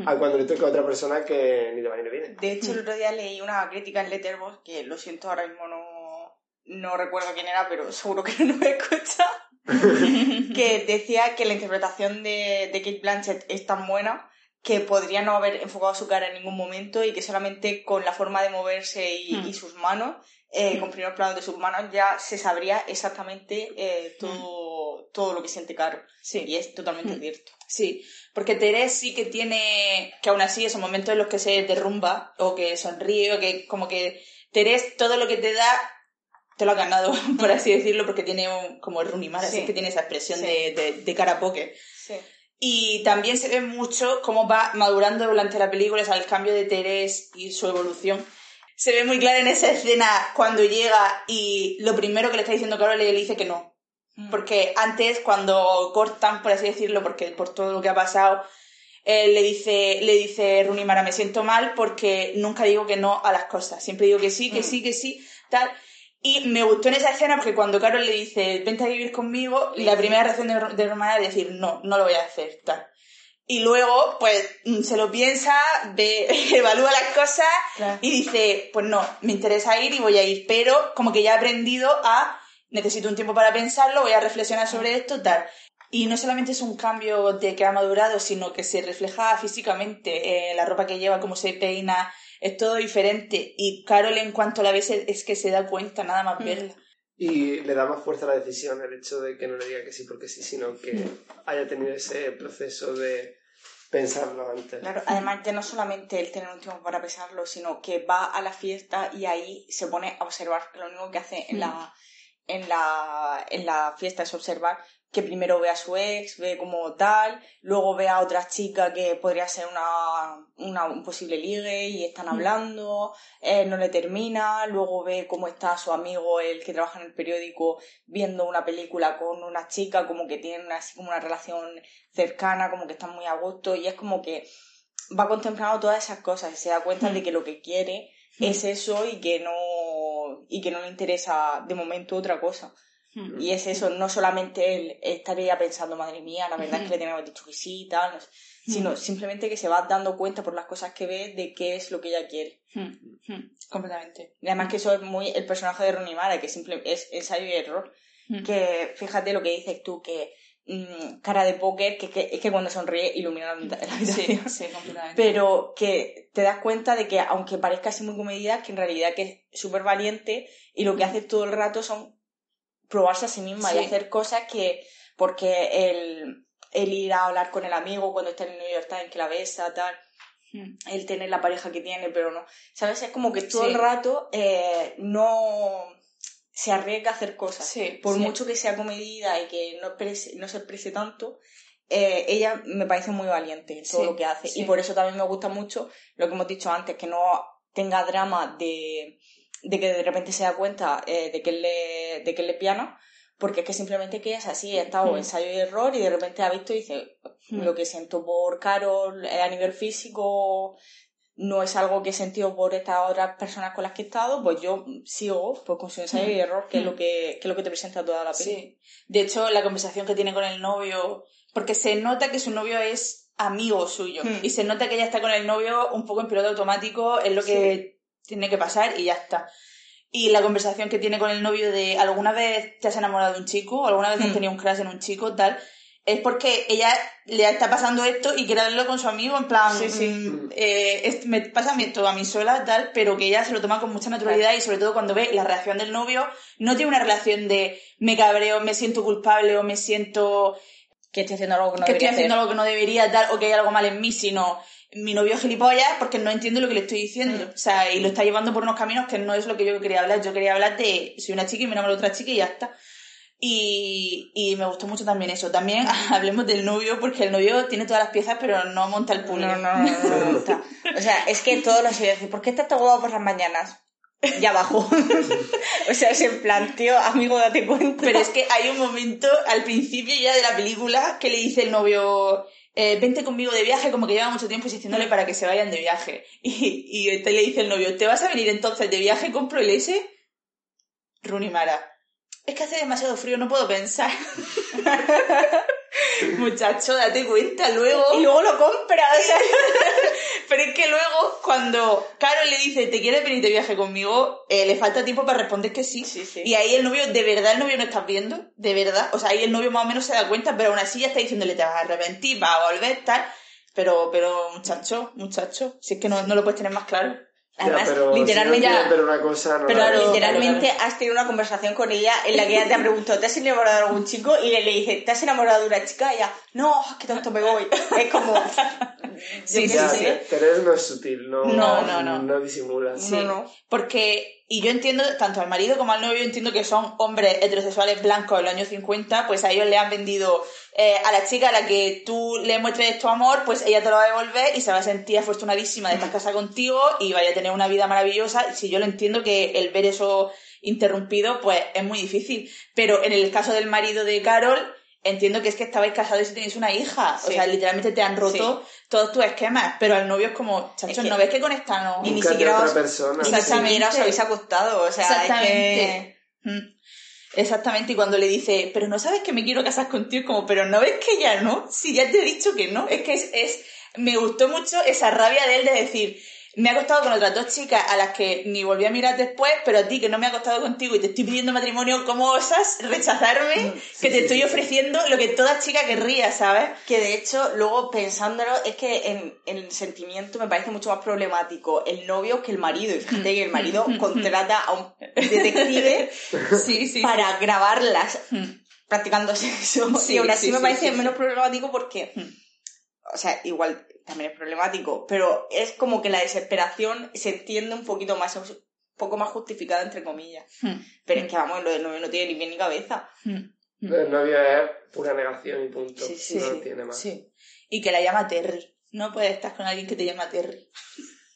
B: A cuando le toca a otra persona que ni de va ni viene.
A: De hecho, el otro día leí una crítica en Letterboxd, que lo siento, ahora mismo no, no recuerdo quién era, pero seguro que no me escucha, que decía que la interpretación de, de Kate Blanchett es tan buena que podría no haber enfocado su cara en ningún momento y que solamente con la forma de moverse y,
C: Hmm.
A: y sus manos, eh, con primeros planos de sus manos, ya se sabría exactamente eh, todo, todo lo que siente Caro.
C: Sí.
A: Y es totalmente
C: Hmm.
A: cierto.
C: Sí, porque Teresa sí que tiene, que aún así esos momentos en los que se derrumba o que sonríe o que como que Teresa todo lo que te da te lo ha ganado, por así decirlo, porque tiene un, como Rooney Mara,
A: Sí.
C: así que tiene esa expresión
A: Sí.
C: de, de, de cara a poker.
A: Sí.
C: Y también se ve mucho cómo va madurando durante la película, o sea, el cambio de Teresa y su evolución. Se ve muy claro en esa escena cuando llega y lo primero que le está diciendo Carol le dice que no, porque antes, cuando cortan, por así decirlo, porque por todo lo que ha pasado, eh, le dice, le dice Rooney Mara, me siento mal porque nunca digo que no a las cosas. Siempre digo que sí, que
A: Mm.
C: sí, que sí, tal. Y me gustó en esa escena porque cuando Carol le dice, vente a vivir conmigo, la primera reacción de, de Rooney Mara es decir, no, no lo voy a hacer, tal. Y luego, pues, mm, se lo piensa, ve, evalúa las cosas
A: Claro.
C: y dice, pues no, me interesa ir y voy a ir, pero como que ya he aprendido a, necesito un tiempo para pensarlo, voy a reflexionar sobre esto, tal. Y no solamente es un cambio de que ha madurado, sino que se refleja físicamente. Eh, la ropa que lleva, cómo se peina, es todo diferente. Y Carol, en cuanto la ves, es que se da cuenta nada más
A: Mm.
C: verla.
B: Y le da más fuerza a la decisión el hecho de que no le diga que sí porque sí, sino que haya tenido ese proceso de pensarlo antes.
A: Claro, además ya no solamente el tener un tiempo para pensarlo, sino que va a la fiesta y ahí se pone a observar, que lo único que hace en la, en la, en la fiesta es observar que primero ve a su ex, ve como tal, luego ve a otra chica que podría ser una, una un posible ligue y están hablando, eh, no le termina, luego ve cómo está su amigo, el que trabaja en el periódico, viendo una película con una chica, como que tienen así como una relación cercana, como que están muy a gusto, y es como que va contemplando todas esas cosas y se da cuenta de que lo que quiere es eso y que no y que no le interesa de momento otra cosa.
C: Mm.
A: Y es eso, no solamente él estar ella pensando, madre mía, la verdad es que le tenemos dicho que sí y tal, no sé, sino simplemente que se va dando cuenta por las cosas que ve de qué es lo que ella quiere.
C: Completamente.
A: Y además que eso es muy el personaje de Rooney Mara, que simple, es ensayo y error. Que fíjate lo que dices tú, que mm, cara de póker, que, que- es que cuando sonríe ilumina la, la
C: Sí,
A: habitación.
C: sí, completamente.
A: Pero que te das cuenta de que aunque parezca así muy comedida, que en realidad que es súper valiente y lo que hace todo el rato son probarse a sí misma y
C: Sí.
A: hacer cosas que, porque el, el ir a hablar con el amigo cuando está en el New York Times, que la besa, tal,
C: Mm.
A: el tener la pareja que tiene, pero no. ¿Sabes? Es como que todo
C: Sí.
A: el rato eh, no se arriesga a hacer cosas.
C: Sí,
A: Por
C: sí.
A: mucho que sea comedida y que no, prese- no se exprese tanto, eh, ella me parece muy valiente en todo
C: Sí,
A: lo que hace. Y por eso también me gusta mucho lo que hemos dicho antes, que no tenga drama de, de que de repente se da cuenta eh, de, que él le, de que es lesbiana, porque es que simplemente que es así, ha estado
C: Mm.
A: ensayo y error y de repente ha visto y dice,
C: Mm.
A: lo que siento por Carol eh, a nivel físico no es algo que he sentido por estas otras personas con las que he estado, pues yo sigo pues, con su ensayo y error, que es lo que, que es lo que te presenta toda la peli.
C: Sí. De hecho, la conversación que tiene con el novio, porque se nota que su novio es amigo suyo
A: Hmm.
C: y se nota que ella está con el novio un poco en piloto automático, es lo que tiene que pasar y ya está. Y la conversación que tiene con el novio de ¿alguna vez te has enamorado de un chico? ¿Alguna vez has
A: Hmm.
C: tenido un crush en un chico? Tal. Es porque ella le está pasando esto y quiere hablarlo con su amigo en plan,
A: Sí, sí.
C: mm, eh, es- me pasa a mí esto a mí sola, tal, pero que ella se lo toma con mucha naturalidad y sobre todo cuando ve la reacción del novio, no tiene una relación de me cabreo, me siento culpable o me siento
A: Que estoy haciendo algo que no
C: que estoy
A: debería
C: haciendo
A: hacer.
C: algo que no debería, tal, o que hay algo mal en mí, sino mi novio es gilipollas porque no entiende lo que le estoy diciendo.
A: Mm.
C: O sea, y lo está llevando por unos caminos que no es lo que yo quería hablar. Yo quería hablar de soy una chica y me enamoro de otra chica y ya está. Y, y me gustó mucho también eso. También hablemos del novio, porque el novio tiene todas las piezas, pero no monta el puzzle.
A: No, no, no, no, no me gusta. O sea, es que todos los días, ¿por qué estás tan guapo por las mañanas? Y abajo. o sea, es en plan, tío, amigo, date cuenta.
C: Pero es que hay un momento al principio ya de la película que le dice el novio, eh, vente conmigo de viaje, como que lleva mucho tiempo insistiéndole para que se vayan de viaje. Y, y le dice el novio, ¿te vas a venir entonces de viaje? ¿Compro el S? Runimara. Es que hace demasiado frío, no puedo pensar. Muchacho, date cuenta luego.
A: Y luego lo compra, o sea.
C: Pero es que luego, cuando Carol le dice, ¿te quieres venir de viaje conmigo? Eh, le falta tiempo para responder que sí.
A: Sí, sí.
C: Y ahí el novio, ¿de verdad el novio no estás viendo? ¿De verdad? O sea, ahí el novio más o menos se da cuenta, pero aún así ya está diciéndole, te vas a arrepentir, vas a volver, tal. Pero, pero, muchacho, muchacho, si es que no, no lo puedes tener más claro.
A: Además,
B: Ya, pero
A: literalmente-
B: Si no quieres ver una cosa, no
A: Pero
B: la ves.
A: literalmente has tenido una conversación con ella en la que ella te ha preguntado, ¿te has enamorado de algún chico? Y le, le dice, ¿te has enamorado de una chica? Y ella, no, es que tanto me voy. Es como...
C: Sí, sí,
A: qué sé.
C: sí.
B: Pero no es sutil, no,
C: No, no, no.
B: no disimula.
C: Sí.
A: No, no.
C: Porque, y yo entiendo, tanto al marido como al novio, entiendo que son hombres heterosexuales blancos de los años 50, pues a ellos le han vendido eh, a la chica a la que tú le muestres tu amor, pues ella te lo va a devolver y se va a sentir afortunadísima de estar casada contigo y vaya a tener una vida maravillosa. Y si yo lo entiendo que el ver eso interrumpido, pues es muy difícil. Pero en el caso del marido de Carol, entiendo que es que estabais casados y tenéis una hija. O sea, literalmente te han roto todos tus esquemas. Pero al novio es como, chacho,
A: que-
C: ¿no ves que con esta no?
A: Y ni siquiera
B: otra
A: os-
B: persona.
A: Ni siquiera os habéis acostado, o sea, es
C: Exactamente. Mm. Exactamente, y cuando le dice, pero no sabes que me quiero casar contigo, es como, pero no ves que ya no, si ya te he dicho que no, es que es, es, me gustó mucho esa rabia de él de decir, Me ha acostado con otras dos chicas a las que ni volví a mirar después, pero a ti que no me ha acostado contigo y te estoy pidiendo matrimonio, ¿cómo osas rechazarme? que te
B: sí,
C: estoy
B: sí,
C: ofreciendo lo que toda chica querría, ¿sabes?
A: Que de hecho, luego pensándolo, es que en, en el sentimiento me parece mucho más problemático el novio que el marido. Y fíjate que el marido contrata a un detective
C: Sí, sí.
A: para grabarlas practicando sexo.
C: Sí,
A: y aún así
C: sí,
A: me parece menos problemático porque. O sea, igual también es problemático, pero es como que la desesperación se entiende un poquito más, un poco más justificada, entre comillas.
C: Mm.
A: Pero es que, vamos, lo del novio no tiene ni pie ni cabeza.
C: Mm.
B: El novio es pura negación y punto.
A: Sí, sí,
B: no
A: sí.
B: tiene más.
C: Sí. Y que la llama Terry. No puedes estar con alguien que te llama Terry.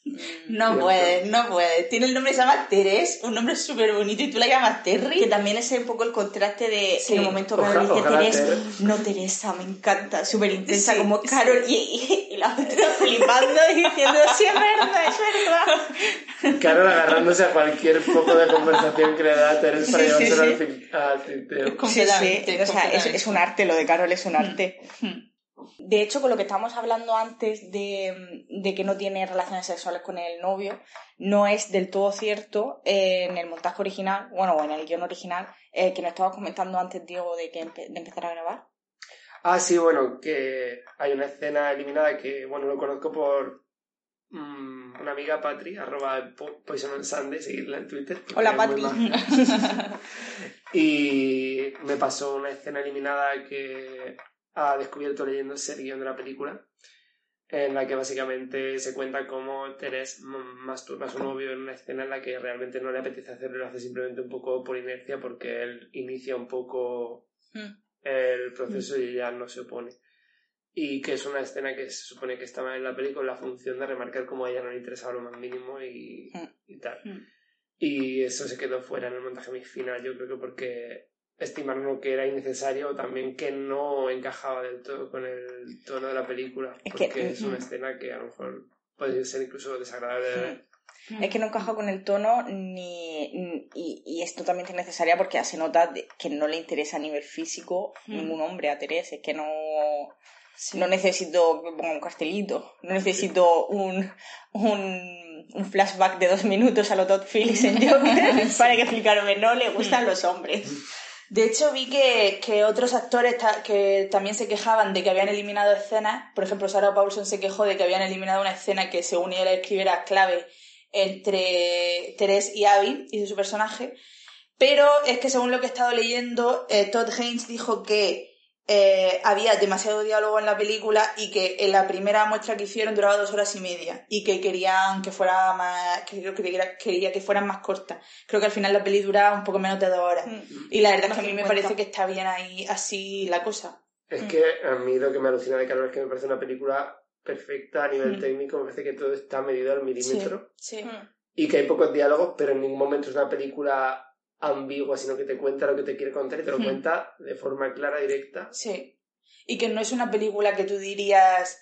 C: No
B: Cierto.
C: puedes, no puedes. Tiene el nombre, se llama Teres, un nombre súper bonito, y tú la llamas
A: Que
C: Terry.
A: también es un poco el contraste de
C: Sí.
A: en un momento Carol dice
B: ojalá
A: Teresa,
B: Ter-
A: no Teresa, me encanta, súper intensa
C: Sí,
A: como
C: sí.
A: Carol y, y- y la otra flipando y diciendo, sí, es verdad, es verdad.
B: Carol agarrándose a cualquier poco de conversación que le da a Teresa para
C: Sí, sí,
B: llevárselo
C: sí.
B: al fin- al tintero.
A: Sí, sí, o sea, es, es un arte, lo de Carol es un arte.
C: Mm.
A: De hecho, con lo que estábamos hablando antes de, de que no tiene relaciones sexuales con el novio, no es del todo cierto eh, en el montaje original, bueno, o en el guion original, eh, que nos estabas comentando antes, Diego, de que empe- de empezar a grabar.
B: Ah, sí, bueno, que hay una escena eliminada que, bueno, lo conozco por mm, una amiga, Patri, arroba po- Poison on Sunday, seguirla en Twitter.
A: Hola, Patri.
B: y me pasó una escena eliminada que ha descubierto leyendo ese guion de la película, en la que básicamente se cuenta cómo Teres masturba a su novio en una escena en la que realmente no le apetece hacerlo, lo hace simplemente un poco por inercia porque él inicia un poco
A: Mm.
B: el proceso y ella no se opone. Y que es una escena que se supone que estaba en la película con la función de remarcar cómo a ella no le interesaba lo más mínimo y,
A: Mm.
B: y tal. Y eso se quedó fuera en el montaje final, yo creo que porque estimaron que era innecesario o también que no encajaba del todo con el tono de la película.
A: Es que-
B: porque es una
A: mm.
B: escena que a lo mejor puede ser incluso desagradable de ver.
A: Es que no encaja con el tono ni, ni- y, y es totalmente innecesaria porque se nota de- que no le interesa a nivel físico
C: Mm.
A: ningún hombre a Teresa, es que no, no necesito que ponga un cartelito, no necesito un, un, un flashback de dos minutos a lo Todd Phillips en Joker para que explicarme, no le gustan los hombres.
C: De hecho, vi que, que otros actores que también se quejaban de que habían eliminado escenas. Por ejemplo, Sarah Paulson se quejó de que habían eliminado una escena que, según ella la escribiera, clave entre Teres y Abby y su personaje. Pero es que, según lo que he estado leyendo, eh, Todd Haynes dijo que eh, había demasiado diálogo en la película y que en la primera muestra que hicieron duraba dos horas y media y que querían que fuera más que creo que quería, quería que fueran más cortas. Creo que al final la peli duraba un poco menos de dos horas. Y la verdad es que a mí me
A: 50.
C: parece que está bien ahí así la cosa.
B: Es
A: Mm.
B: que a mí lo que me alucina de Carol es que me parece una película perfecta a nivel
C: Mm.
B: técnico, me parece que todo está medido al milímetro.
C: Sí
B: y que hay pocos diálogos, pero en ningún momento es una película ambigua, sino que te cuenta lo que te quiere contar y te lo
C: Mm.
B: cuenta de forma clara, directa.
C: sí y que no es una película que tú dirías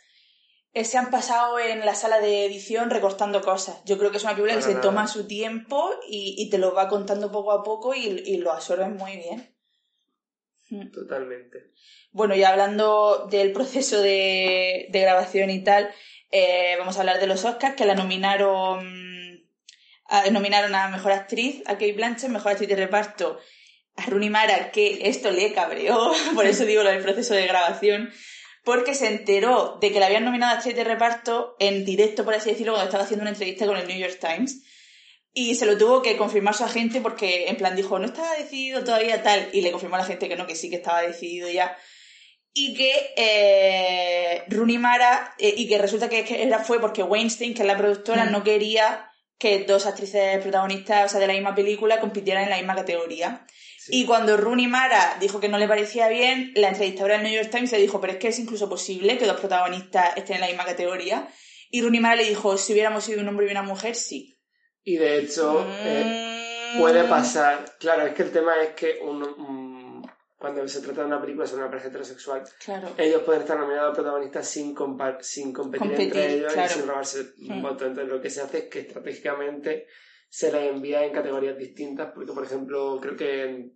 C: eh, se han pasado en la sala de edición recortando cosas. Yo creo que es una película que se toma su tiempo y, y te lo va contando poco a poco y, y lo absorbes muy bien. Mm.
B: Totalmente.
C: Bueno, y hablando del proceso de, de grabación y tal, eh, vamos a hablar de los Oscars, que la nominaron, a- nominaron a Mejor Actriz, a Kate Blanchett, Mejor Actriz de Reparto, a Rooney Mara, que esto le cabreó, por eso digo lo del proceso de grabación, porque se enteró de que la habían nominado a Actriz de Reparto en directo, por así decirlo, cuando estaba haciendo una entrevista con el New York Times. Y se lo tuvo que confirmar su agente porque en plan dijo, no estaba decidido todavía tal. Y le confirmó a la gente que no, que sí que estaba decidido ya. Y que eh, Rooney Mara, eh, y que resulta que, era, fue porque Weinstein, que es la productora,
A: Mm.
C: no quería que dos actrices protagonistas, o sea, de la misma película, compitieran en la misma categoría.
B: Sí.
C: Y cuando Rooney Mara dijo que no le parecía bien, la entrevistadora del New York Times le dijo, pero es que es incluso posible que dos protagonistas estén en la misma categoría. Y Rooney Mara le dijo, si hubiéramos sido un hombre y una mujer, sí.
B: Y de hecho, eh, puede pasar. Claro, es que el tema es que un- un- cuando se trata de una película sobre una pareja heterosexual,
C: Claro.
B: ellos pueden estar nominados a protagonistas sin, competir,
C: Competir,
B: entre ellos
C: claro.
B: y sin robarse un
C: Hmm.
B: voto. Entonces, lo que se hace es que estratégicamente se les envía en categorías distintas, porque, por ejemplo, creo que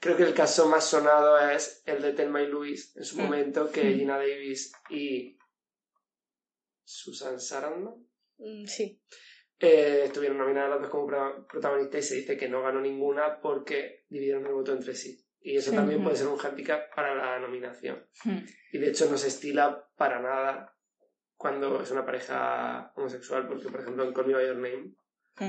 B: creo que el caso más sonado es el de Thelma y Louise en su
C: Hmm.
B: momento, que
C: Hmm.
B: Gina Davis y Susan Sarandon
A: Mm, Sí.
B: Eh, estuvieron nominadas las dos como pro- protagonistas y se dice que no ganó ninguna porque dividieron el voto entre sí. Y eso
C: Sí.
B: también puede ser un handicap para la nominación.
C: Hmm.
B: Y de hecho no se estila para nada cuando es una pareja homosexual, porque por ejemplo en Call Me By Your Name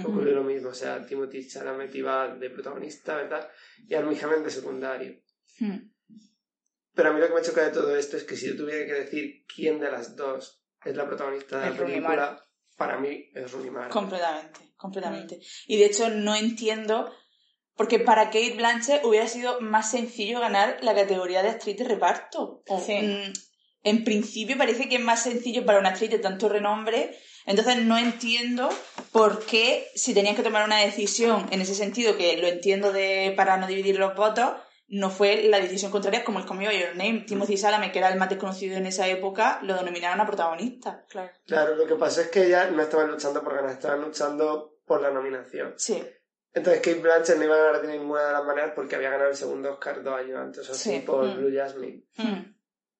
B: ocurrió lo mismo. O sea, Timothy Chalamet iba de protagonista, ¿verdad? Y Armie Hammer de secundario.
C: Hmm.
B: Pero a mí lo que me choca de todo esto es que si yo tuviera que decir quién de las dos es la protagonista de la película, para mí es Rooney Mara.
C: Completamente, completamente. Y de hecho no entiendo, porque para Kate Blanchett hubiera sido más sencillo ganar la categoría de actriz de reparto. O,
A: Sí.
C: mm, en principio parece que es más sencillo para una actriz de tanto renombre, entonces no entiendo por qué si tenían que tomar una decisión en ese sentido, que lo entiendo de para no dividir los votos, no fue la decisión contraria como el By Your Name. Timothy Chalamet, que era el más desconocido en esa época, lo denominaron a protagonista.
A: Claro.
B: Claro, lo que pasó es que ellas no estaban luchando por ganar, estaban luchando por la nominación.
C: Sí.
B: Entonces Kate Blanchett no iba a ganar de ninguna de las maneras porque había ganado el segundo Oscar dos años antes o así
C: Sí.
B: por
C: Mm.
B: Blue Jasmine.
C: Hmm.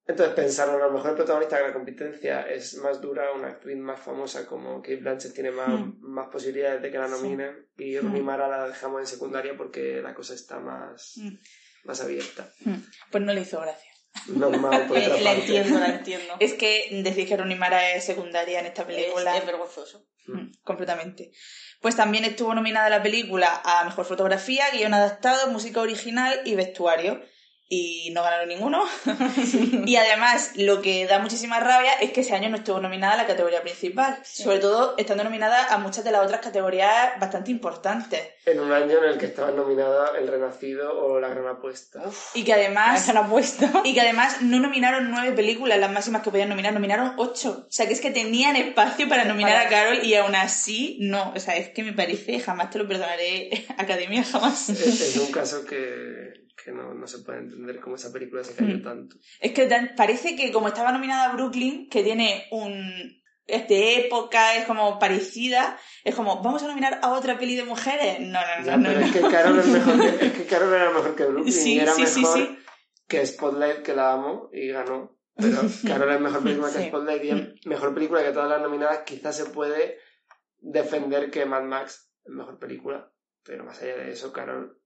B: Entonces pensaron, a lo mejor el protagonista de la competencia es más dura, una actriz más famosa como Kate Blanchett tiene más,
C: Mm.
B: más posibilidades de que la
C: Sí.
B: nominen y
C: Mm.
B: Rooney Mara la dejamos en secundaria porque la cosa está más,
C: Mm.
B: más abierta.
C: Pues no le hizo gracia.
B: Normal, por otra
A: la
B: parte.
A: entiendo, la entiendo.
C: Es que decir que Rooney Mara es secundaria en esta película.
A: Es, es vergonzoso.
C: Mm, completamente. Pues también estuvo nominada la película a Mejor Fotografía, Guión Adaptado, Música Original y Vestuario. Y no ganaron ninguno. y además, lo que da muchísima rabia es que ese año no estuvo nominada a la categoría principal. Sobre todo estando nominada a muchas de las otras categorías bastante importantes.
B: En un año en el que estaban nominadas El Renacido o La Gran Apuesta.
C: Y que además
A: Se han apuesto.
C: Y que además no nominaron nueve películas, las máximas que podían nominar, nominaron ocho. O sea, que es que tenían espacio para nominar
A: Para-
C: a Carol y aún así no. O sea, es que me parece, jamás te lo perdonaré, Academia, jamás.
B: es, es un caso que, que no, no se puede entender cómo esa película se cayó
C: Mm.
B: tanto.
C: Es que parece que como estaba nominada Brooklyn, que tiene un... es de época, es como parecida, es como, ¿vamos a nominar a otra peli de mujeres? No, no,
B: Ya,
C: no,
B: pero
C: no.
B: es que Carol es mejor que, es que Carol era mejor que Brooklyn
C: Sí,
B: y era
C: sí,
B: mejor
C: sí.
B: que Spotlight, que la amo y ganó. Pero Carol es mejor película que. Spotlight y es mejor película que todas las nominadas. Quizás se puede defender que Mad Max es mejor película, pero más allá de eso, Carol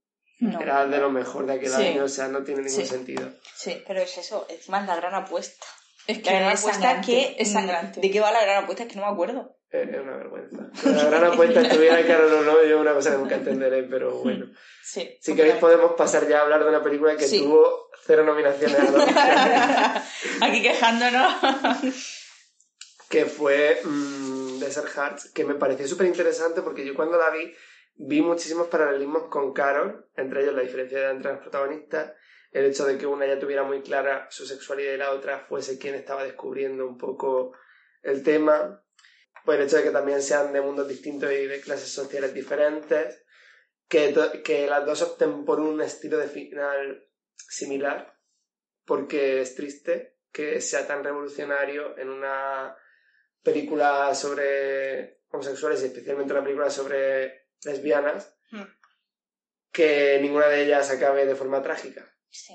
C: No.
B: era de lo mejor de aquel
C: Sí.
B: año, o sea, no tiene ningún
C: Sí.
B: sentido.
C: Sí.
A: Pero es eso, encima es la gran apuesta.
C: Es que
A: La gran
C: es
A: apuesta
C: sangrante,
A: que...
C: es sangrante.
A: ¿De qué va la gran apuesta? Es que no me acuerdo.
B: Es es una vergüenza. La gran apuesta estuviera Carol o no, yo una cosa que nunca entenderé, pero bueno.
C: Sí,
B: Si queréis podemos pasar ya a hablar de una película que
C: Sí.
B: tuvo cero nominaciones a los.
C: Aquí quejándonos.
B: que fue mm, Desert Hearts, que me pareció súper interesante porque yo cuando la vi vi muchísimos paralelismos con Carol, entre ellos la diferencia entre las protagonistas, el hecho de que una ya tuviera muy clara su sexualidad y la otra fuese quien estaba descubriendo un poco el tema, pues el hecho de que también sean de mundos distintos y de clases sociales diferentes, que, que las dos opten por un estilo de final similar, porque es triste que sea tan revolucionario en una película sobre homosexuales y especialmente una película sobre lesbianas,
A: Hmm.
B: que ninguna de ellas acabe de forma trágica.
A: Sí.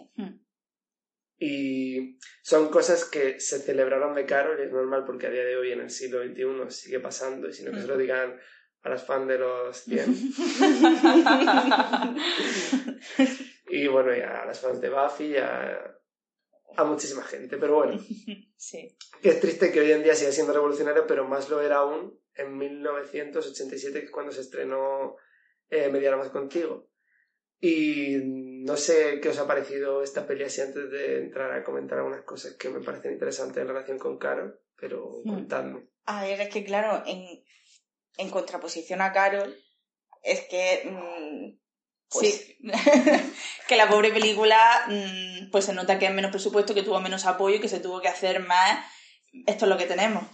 B: Y son cosas que se celebraron de Carol y es normal porque a día de hoy en el siglo XXI sigue pasando y sino que se lo digan a las fans de los 100. y bueno, y a las fans de Buffy y a, a muchísima gente. Pero bueno,
C: Sí.
B: que es triste que hoy en día siga siendo revolucionario, pero más lo era aún en 1987, que es cuando se estrenó eh, Más Contigo. Y no sé qué os ha parecido esta peli así antes de entrar a comentar algunas cosas que me parecen interesantes en relación con Carol, pero
C: Mm.
B: contadme.
A: A ver, es que claro, en, en contraposición a Carol, es que... mm, pues,
C: Sí. que la pobre película, mm, pues se nota que es menos presupuesto, que tuvo menos apoyo y que se tuvo que hacer más. Esto es lo que tenemos.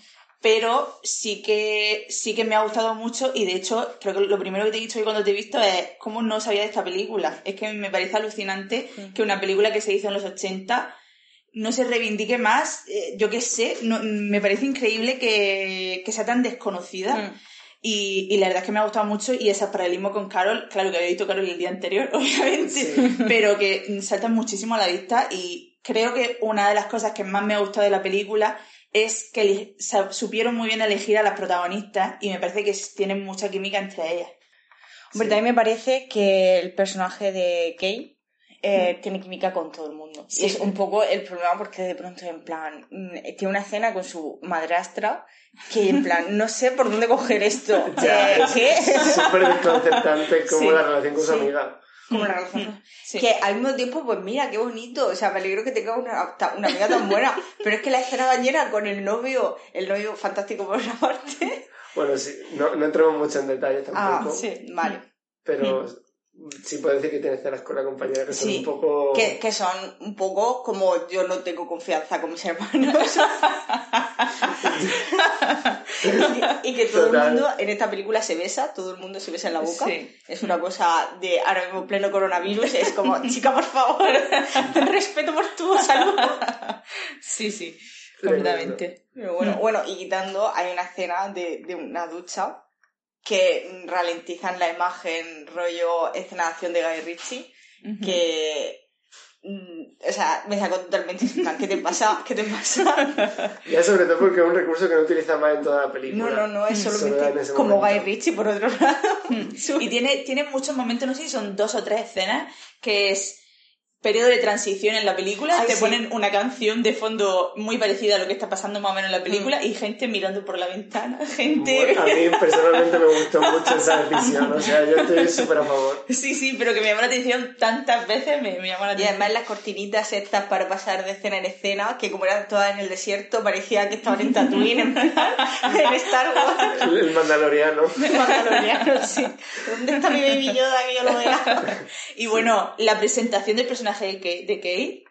C: Pero sí que, sí que me ha gustado mucho y de hecho creo que lo primero que te he dicho hoy cuando te he visto es cómo no sabía de esta película. Es que me parece alucinante que una película que se hizo en los 80 no se reivindique más. eh, yo qué sé, no- me parece increíble que, que sea tan desconocida. Y, y la verdad es que me ha gustado mucho y ese paralelismo con Carol, claro que había visto Carol el día anterior, obviamente,
B: Sí.
C: pero que saltan muchísimo a la vista y creo que una de las cosas que más me ha gustado de la película es que supieron muy bien elegir a las protagonistas y me parece que tienen mucha química entre ellas.
A: Hombre,
B: Sí.
A: también me parece que el personaje de Kay eh, tiene química con todo el mundo.
C: Sí.
A: Y es un poco el problema porque de pronto, en plan, mm, tiene una escena con su madrastra que, en plan, no sé por dónde coger esto.
B: Ya,
A: Eh,
B: es
A: ¿Qué?
B: súper desconcertante como
A: Sí,
B: la relación con su amiga.
A: Como la relación.
C: Sí.
A: Que al mismo tiempo, pues mira, qué bonito. O sea, me alegro que tenga una, una amiga tan buena. Pero es que la escena bañera con el novio, el novio fantástico por una parte.
B: Bueno, sí, no, no entremos mucho en detalles
A: Ah,
B: tampoco,
A: sí, vale.
B: pero sí puedo decir que tiene escenas con la compañera que son
A: Sí,
B: un poco...
A: Que, que son un poco como yo no tengo confianza con mis hermanos. y, y que todo
B: Total.
A: el mundo en esta película se besa, todo el mundo se besa en la boca.
C: Sí.
A: Es una cosa de ahora mismo pleno coronavirus. Es como, chica, por favor, ten respeto por tu salud.
C: Sí, sí, completamente.
A: Pero bueno, bueno, y quitando, hay una escena de, de una ducha que ralentizan la imagen, rollo escena de acción de Guy Ritchie,
C: Ujú.
A: que. Mm, O sea, me sacó totalmente ¿qué te pasa? ¿Qué te pasa?
B: Ya sobre todo porque es un recurso que no utiliza más en toda la película.
A: No, no, no, es solamente como Guy. Ritchie, por otro lado.
C: Y tiene, tiene muchos momentos, no sé si son dos o tres escenas, que es periodo de transición en la película,
A: Ay,
C: te
A: sí.
C: ponen una canción de fondo muy parecida a lo que está pasando más o menos en la película y gente mirando por la ventana, gente...
B: Bueno, a mí personalmente me gustó mucho esa decisión, o sea, yo estoy súper a favor.
C: Sí, sí, pero que me llamó la atención tantas veces, me, me llamó la
A: Y
C: atención.
A: además las cortinitas estas para pasar de escena en escena, que como eran todas en el desierto, parecía que estaban en Tatooine, en, Star Wars.
B: El, el mandaloriano.
A: Mandaloriano, sí. ¿Dónde está mi baby Yoda que yo lo vea?
C: Y bueno, la presentación del personaje de Kate, de Kate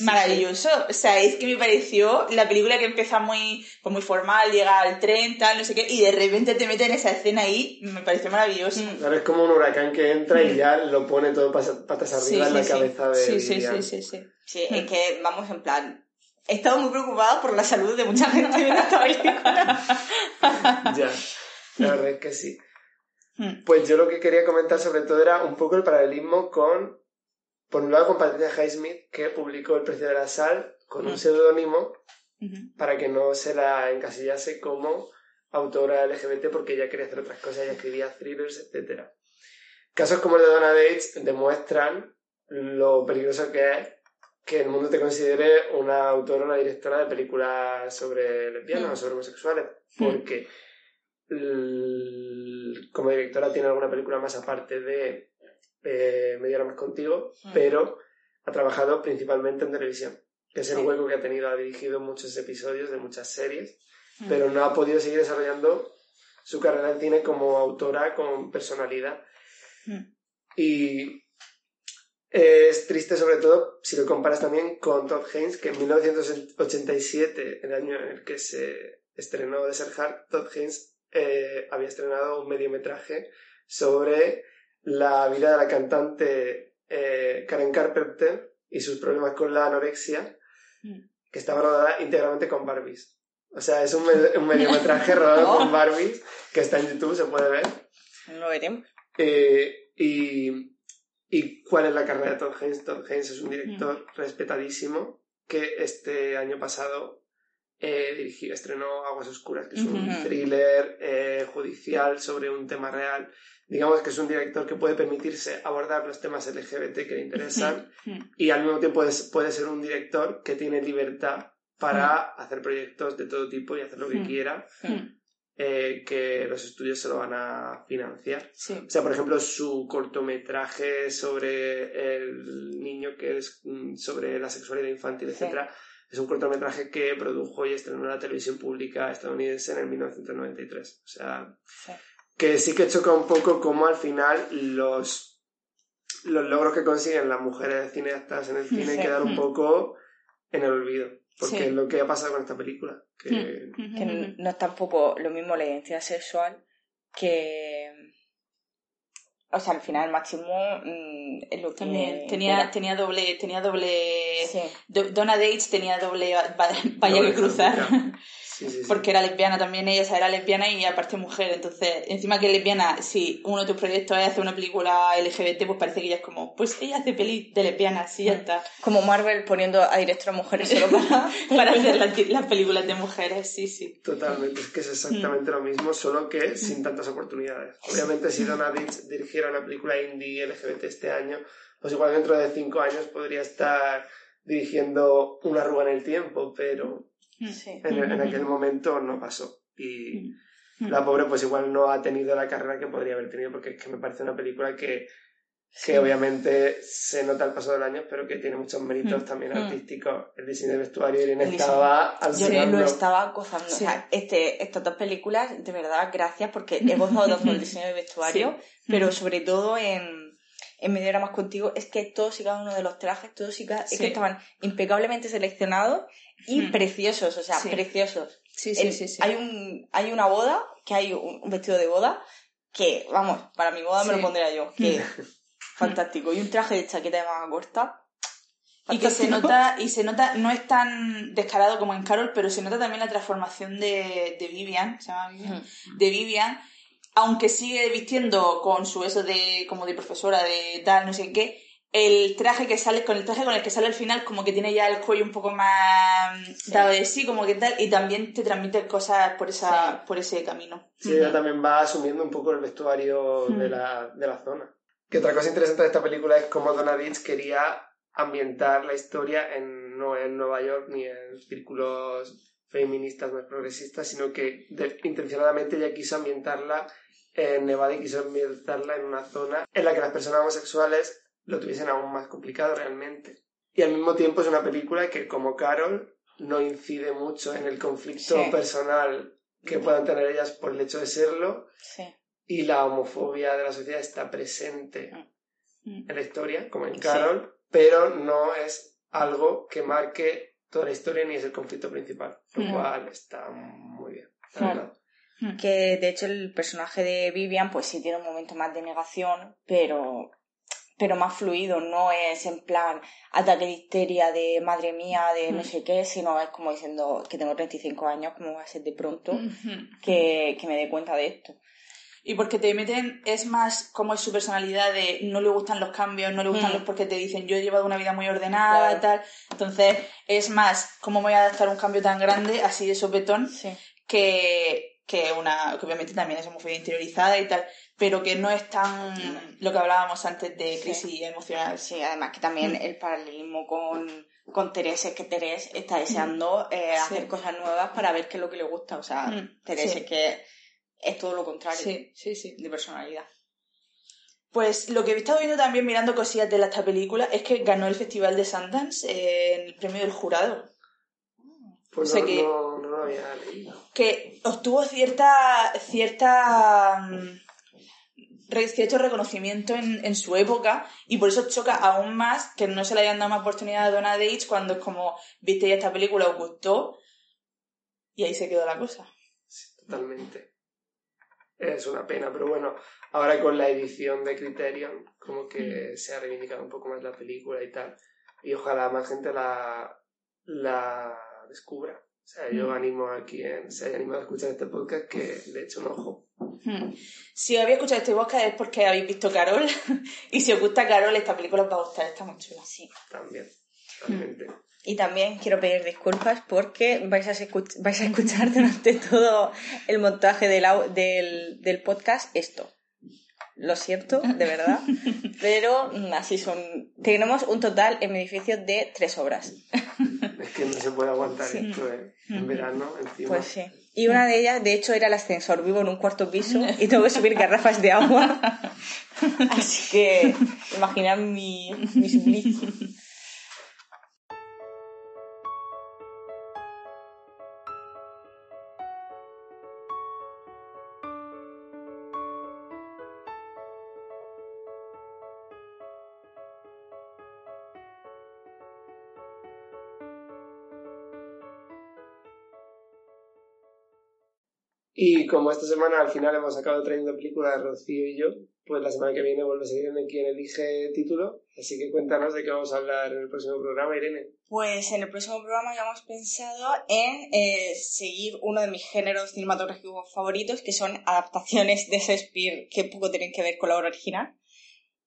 B: Mm.
C: maravilloso. O sea, es que me pareció la película que empieza muy, pues muy formal, llega al tren, tal, no sé qué, y de repente te meten esa escena ahí, me pareció maravilloso.
B: Claro, es como un huracán que entra y ya lo pone todo patas arriba en la
C: sí,
B: cabeza de
C: sí, sí, sí, sí, sí.
A: Sí, es que vamos en plan. He estado muy preocupada por la salud de mucha gente viendo esta película.
B: Ya, la verdad es que sí.
C: Mm.
B: Pues yo lo que quería comentar sobre todo era un poco el paralelismo con, por un lado, con Patricia Highsmith, que publicó El precio de la sal con un
C: Mm.
B: seudónimo
C: Ujú.
B: para que no se la encasillase como autora LGBT porque ella quería hacer otras cosas, ella escribía thrillers, etc. Casos como el de Donna Dates demuestran lo peligroso que es que el mundo te considere una autora, una directora de películas sobre lesbianas
A: Mm.
B: o sobre homosexuales,
C: Mm.
B: porque como directora tiene alguna película más aparte de eh, Media hora más contigo,
A: Mm.
B: pero ha trabajado principalmente en televisión, que es el
A: Sí.
B: hueco que ha tenido, ha dirigido muchos episodios de muchas series,
C: Mm.
B: pero no ha podido seguir desarrollando su carrera en cine como autora con personalidad.
C: Mm.
B: Y es triste sobre todo si lo comparas también con Todd Haynes, que en 1987, el año en el que se estrenó Desert Heart, Todd Haynes eh, había estrenado un mediometraje sobre la vida de la cantante eh, Karen Carpenter y sus problemas con la anorexia,
C: Mm.
B: que estaba rodada íntegramente con Barbies. O sea, es un, un mediometraje rodado
A: Oh.
B: con Barbies que está en YouTube, se puede ver.
A: Lo veremos.
B: Eh, y, ¿Y cuál es la carrera de Todd Haynes? Todd Haynes es un director respetadísimo que este año pasado eh, dirigió, estrenó Aguas Oscuras, que es un thriller eh, judicial sobre un tema real. Digamos que es un director que puede permitirse abordar los temas LGBT que le interesan y al mismo tiempo es- puede ser un director que tiene libertad para hacer proyectos de todo tipo y hacer lo que quiera, eh, que los estudios se lo van a financiar.
C: Sí.
B: O sea, por ejemplo, su cortometraje sobre el niño que es mm, sobre la sexualidad infantil,
A: Sí.
B: etcétera, es un cortometraje que produjo y estrenó en la televisión pública estadounidense en el 1993. O sea,
A: Sí.
B: que sí que choca un poco cómo al final los, los logros que consiguen las mujeres cineastas en el cine
A: Sí.
B: quedan un
C: Mm.
B: poco en el olvido. Porque
C: Sí.
B: es lo que ha pasado con esta película. Que,
C: Mm.
A: Que n- no es tampoco lo mismo la identidad sexual que. O sea, al final, máximo mm, es lo que.
C: También tenía,
A: era.
C: tenía doble, tenía doble.
A: Sí.
C: Do- Donna Dates tenía doble va- va- valla que cruzar.
B: handicap. Sí, sí, sí.
C: porque era lesbiana también ella, o sea, era lesbiana y aparte mujer, entonces, encima que es lesbiana, si uno de tus proyectos es hacer una película LGBT, pues parece que ella es como, pues ella hace peli de lesbiana, sí, ya está,
A: Como Marvel poniendo a director a mujeres solo para...
C: para hacer las, las películas de mujeres, sí, sí.
B: Totalmente, es que es exactamente lo mismo, solo que sin tantas oportunidades. Obviamente, si Donna Ditch dirigiera una película indie LGBT este año, pues igual dentro de cinco años podría estar dirigiendo Una arruga en el tiempo, pero
A: Sí.
B: en, en aquel momento no pasó. Y
C: Mm.
B: la pobre, pues igual no ha tenido la carrera que podría haber tenido, porque es que me parece una película que,
A: Sí.
B: que obviamente se nota al paso del año, pero que tiene muchos méritos
C: Mm.
B: también
A: Mm.
B: artísticos. El diseño de vestuario, Irene
A: El
B: estaba
A: Yo
B: alucinando.
A: lo estaba gozando. O
C: Sí.
A: sea, este, estas dos películas, de verdad, gracias, porque he gozado tanto el diseño de vestuario, pero sobre todo en, en Medio Era Más Contigo, es que todos y cada uno de los trajes, todos y cada, es
C: Sí.
A: que estaban impecablemente seleccionados y
C: Mm.
A: preciosos, o sea,
C: Sí.
A: preciosos.
C: Sí,
A: El-
C: sí, sí, sí.
A: Hay, un, hay una boda, que hay un, un vestido de boda, que, vamos, para mi boda me lo pondría yo, que fantástico. Y un traje de chaqueta de manga corta.
C: Y que se nota, y se nota, no es tan descarado como en Carol, pero se nota también la transformación de, de Vivian, se llama Vivian,
A: Ujú.
C: de Vivian, aunque sigue vistiendo con su eso de, como de profesora, de tal, no sé qué, el traje que sale, con el traje con el que sale al final, como que tiene ya el cuello un poco más
A: Sí.
C: dado de sí, como que tal, y también te transmite cosas por esa,
A: Sí.
C: por ese camino.
B: Sí, ella también va asumiendo un poco el vestuario de,
C: Mm.
B: la, de la zona. Que otra cosa interesante de esta película es cómo Donna Ditch quería ambientar la historia en, no en Nueva York ni en círculos feministas más progresistas, sino que de- intencionadamente ella quiso ambientarla en Nevada y quiso ambientarla en una zona en la que las personas homosexuales lo tuviesen aún más complicado realmente. Y al mismo tiempo es una película que, como Carol, no incide mucho en el conflicto
A: Sí.
B: personal que puedan tener ellas por el hecho de serlo
A: Sí.
B: y la homofobia de la sociedad está presente
C: Mm.
B: en la historia, como en
A: Sí.
B: Carol, pero no es algo que marque toda la historia ni es el conflicto principal, lo
C: Mm.
B: cual está muy bien.
A: Mm. Que de hecho el personaje de Vivian, pues sí tiene un momento más de negación, pero, pero más fluido. No es en plan ataque de histeria de madre mía, de no
C: Mm.
A: sé qué, sino es como diciendo que tengo 35 años, como va a ser de pronto que, que me dé cuenta de esto.
C: Y porque te meten, es más como es su personalidad de no le gustan los cambios, no le gustan
A: Mm.
C: los porque te dicen yo he llevado una vida muy ordenada
A: Claro.
C: tal. Entonces es más cómo me voy a adaptar a un cambio tan grande, así de sopetón,
A: Sí.
C: que, que una, que obviamente también es homofobia interiorizada y tal, pero que no es tan lo que hablábamos antes de
A: Sí.
C: crisis emocional.
A: Sí, además que también
C: Mm.
A: el paralelismo con, con Teresa es que Teresa está deseando eh,
C: Sí.
A: hacer cosas nuevas para ver qué es lo que le gusta. O sea,
C: Mm,
A: Teresa
C: sí.
A: es que es todo lo contrario
C: Sí, sí, sí.
A: de personalidad.
C: Pues lo que he estado viendo también mirando cosillas de esta película es que ganó el Festival de Sundance eh, en el premio del jurado.
B: Pues
C: O sea
B: no,
C: que-
B: no, no lo había leído.
C: que obtuvo cierta cierta mm, cierto reconocimiento en, en su época y por eso choca aún más que no se le hayan dado más oportunidad a Donna Dage cuando es como viste ya esta película os gustó y ahí se quedó la cosa
B: Sí, totalmente. Es una pena, pero bueno, ahora con la edición de Criterion, como
C: Mm.
B: que se ha reivindicado un poco más la película y tal. Y ojalá más gente la, la descubra. O sea, yo
C: Mm.
B: animo a quien se haya animado a escuchar este podcast que le eche un ojo.
C: Hmm. si habéis escuchado este podcast es porque habéis visto Carol y si os gusta Carol esta película os va a gustar está muy chula
A: Sí.
B: También, realmente.
A: Y también quiero pedir disculpas porque vais a, escuch- vais a escuchar durante todo el montaje del, au- del, del podcast esto. Lo siento, de verdad. Pero mm, así son. Tenemos un total en mi edificio de tres obras.
B: Es que no se puede aguantar
A: Sí.
B: esto ¿eh? en verano encima.
A: Pues sí. Y una de ellas, de hecho, era el ascensor. Vivo en un cuarto piso y tengo que subir garrafas de agua. Así que imaginad mi, mi suplicio.
B: Como esta semana al final hemos acabado trayendo películas Rocío y yo, pues la semana que viene vuelve a ser Irene quien elige título. Así que cuéntanos de qué vamos a hablar en el próximo programa, Irene.
A: Pues en el próximo programa ya hemos pensado en eh, seguir uno de mis géneros cinematográficos favoritos, que son adaptaciones de Shakespeare que poco tienen que ver con la obra original.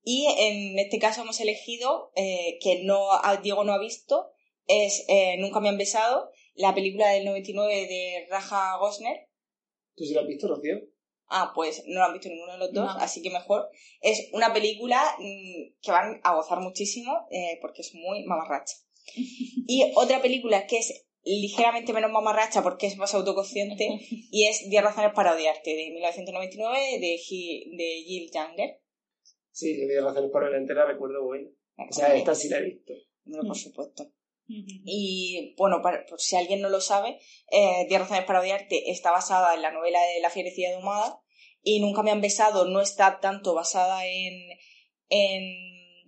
A: Y en este caso hemos elegido, eh, que no Diego no ha visto, es eh, Nunca me han besado, la película del 99 de Raja Gosner.
B: ¿Tú sí la has visto, Rocío?
A: Ah, pues no lo han visto ninguno de los dos, así que mejor. Es una película mm, que van a gozar muchísimo eh, porque es muy mamarracha. y otra película que es ligeramente menos mamarracha porque es más autoconsciente y es 10 razones para odiarte de 1999 de, de Jill Younger.
B: Sí, 10 razones para odiarte la recuerdo buena. O sea, esta sí la he visto.
A: No, por supuesto. Y bueno, por si alguien no lo sabe, eh, 10 razones para odiarte está basada en la novela de La fierecilla domada y Nunca me han besado no está tanto basada en, en,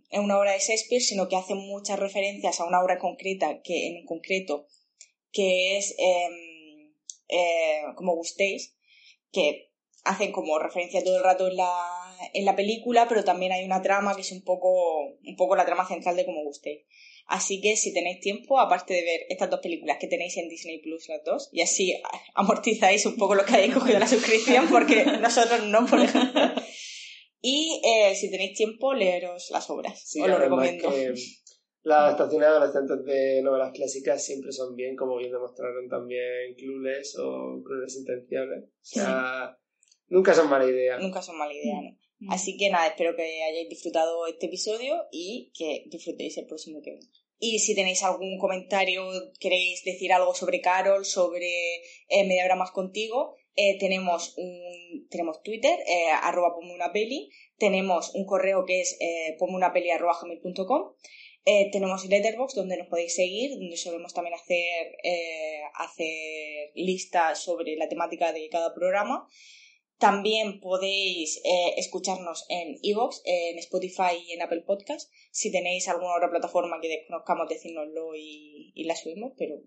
A: en, una obra de Shakespeare, sino que hace muchas referencias a una obra concreta, que en concreto, que es em, eh, como gustéis, que hacen como referencia todo el rato en la, en la película, pero también hay una trama que es un poco, un poco la trama central de como gustéis. Así que si tenéis tiempo, aparte de ver estas dos películas que tenéis en Disney Plus, las dos, y así amortizáis un poco lo que hayáis cogido la suscripción, porque nosotros no, por ejemplo. Y eh, si tenéis tiempo, leeros las obras. Os lo recomiendo.
B: las adaptaciones adolescentes de novelas clásicas siempre son bien, como bien demostraron también Clueless o Crueles Intenciables. O sea, nunca son mala idea.
A: Nunca son mala idea, ¿no? Así que nada, espero que hayáis disfrutado este episodio y que disfrutéis el próximo que viene. Y si tenéis algún comentario, queréis decir algo sobre Carol, sobre eh, Media Hora Más Contigo, eh, tenemos un tenemos Twitter, eh, arroba una peli, tenemos un correo que es eh, arroba eh, tenemos Letterbox donde nos podéis seguir, donde solemos también hacer, hacer listas sobre la temática de cada programa. También podéis eh, escucharnos en Evox, en Spotify y en Apple Podcast. Si tenéis alguna otra plataforma que desconozcamos, decírnoslo y, y la subimos, pero...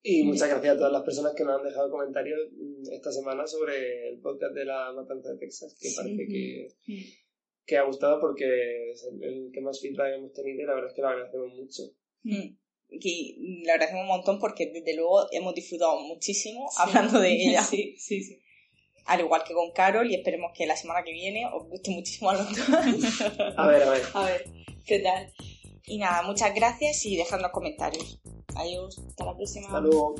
B: Y muchas gracias a todas las personas que nos han dejado comentarios esta semana sobre el podcast de la Matanza de Texas, que parece que, que ha gustado porque es el, que más feedback hemos tenido y la verdad es que lo agradecemos mucho.
A: Mm. Y le agradecemos un montón porque desde luego hemos disfrutado muchísimo hablando de ella.
C: sí, sí, sí
A: al igual que con Carol, y esperemos que la semana que viene os guste muchísimo a los dos.
B: a ver, a ver.
A: A ver, ¿qué tal? Y nada, muchas gracias y dejadnos comentarios. Adiós, hasta la próxima.
B: Hasta luego.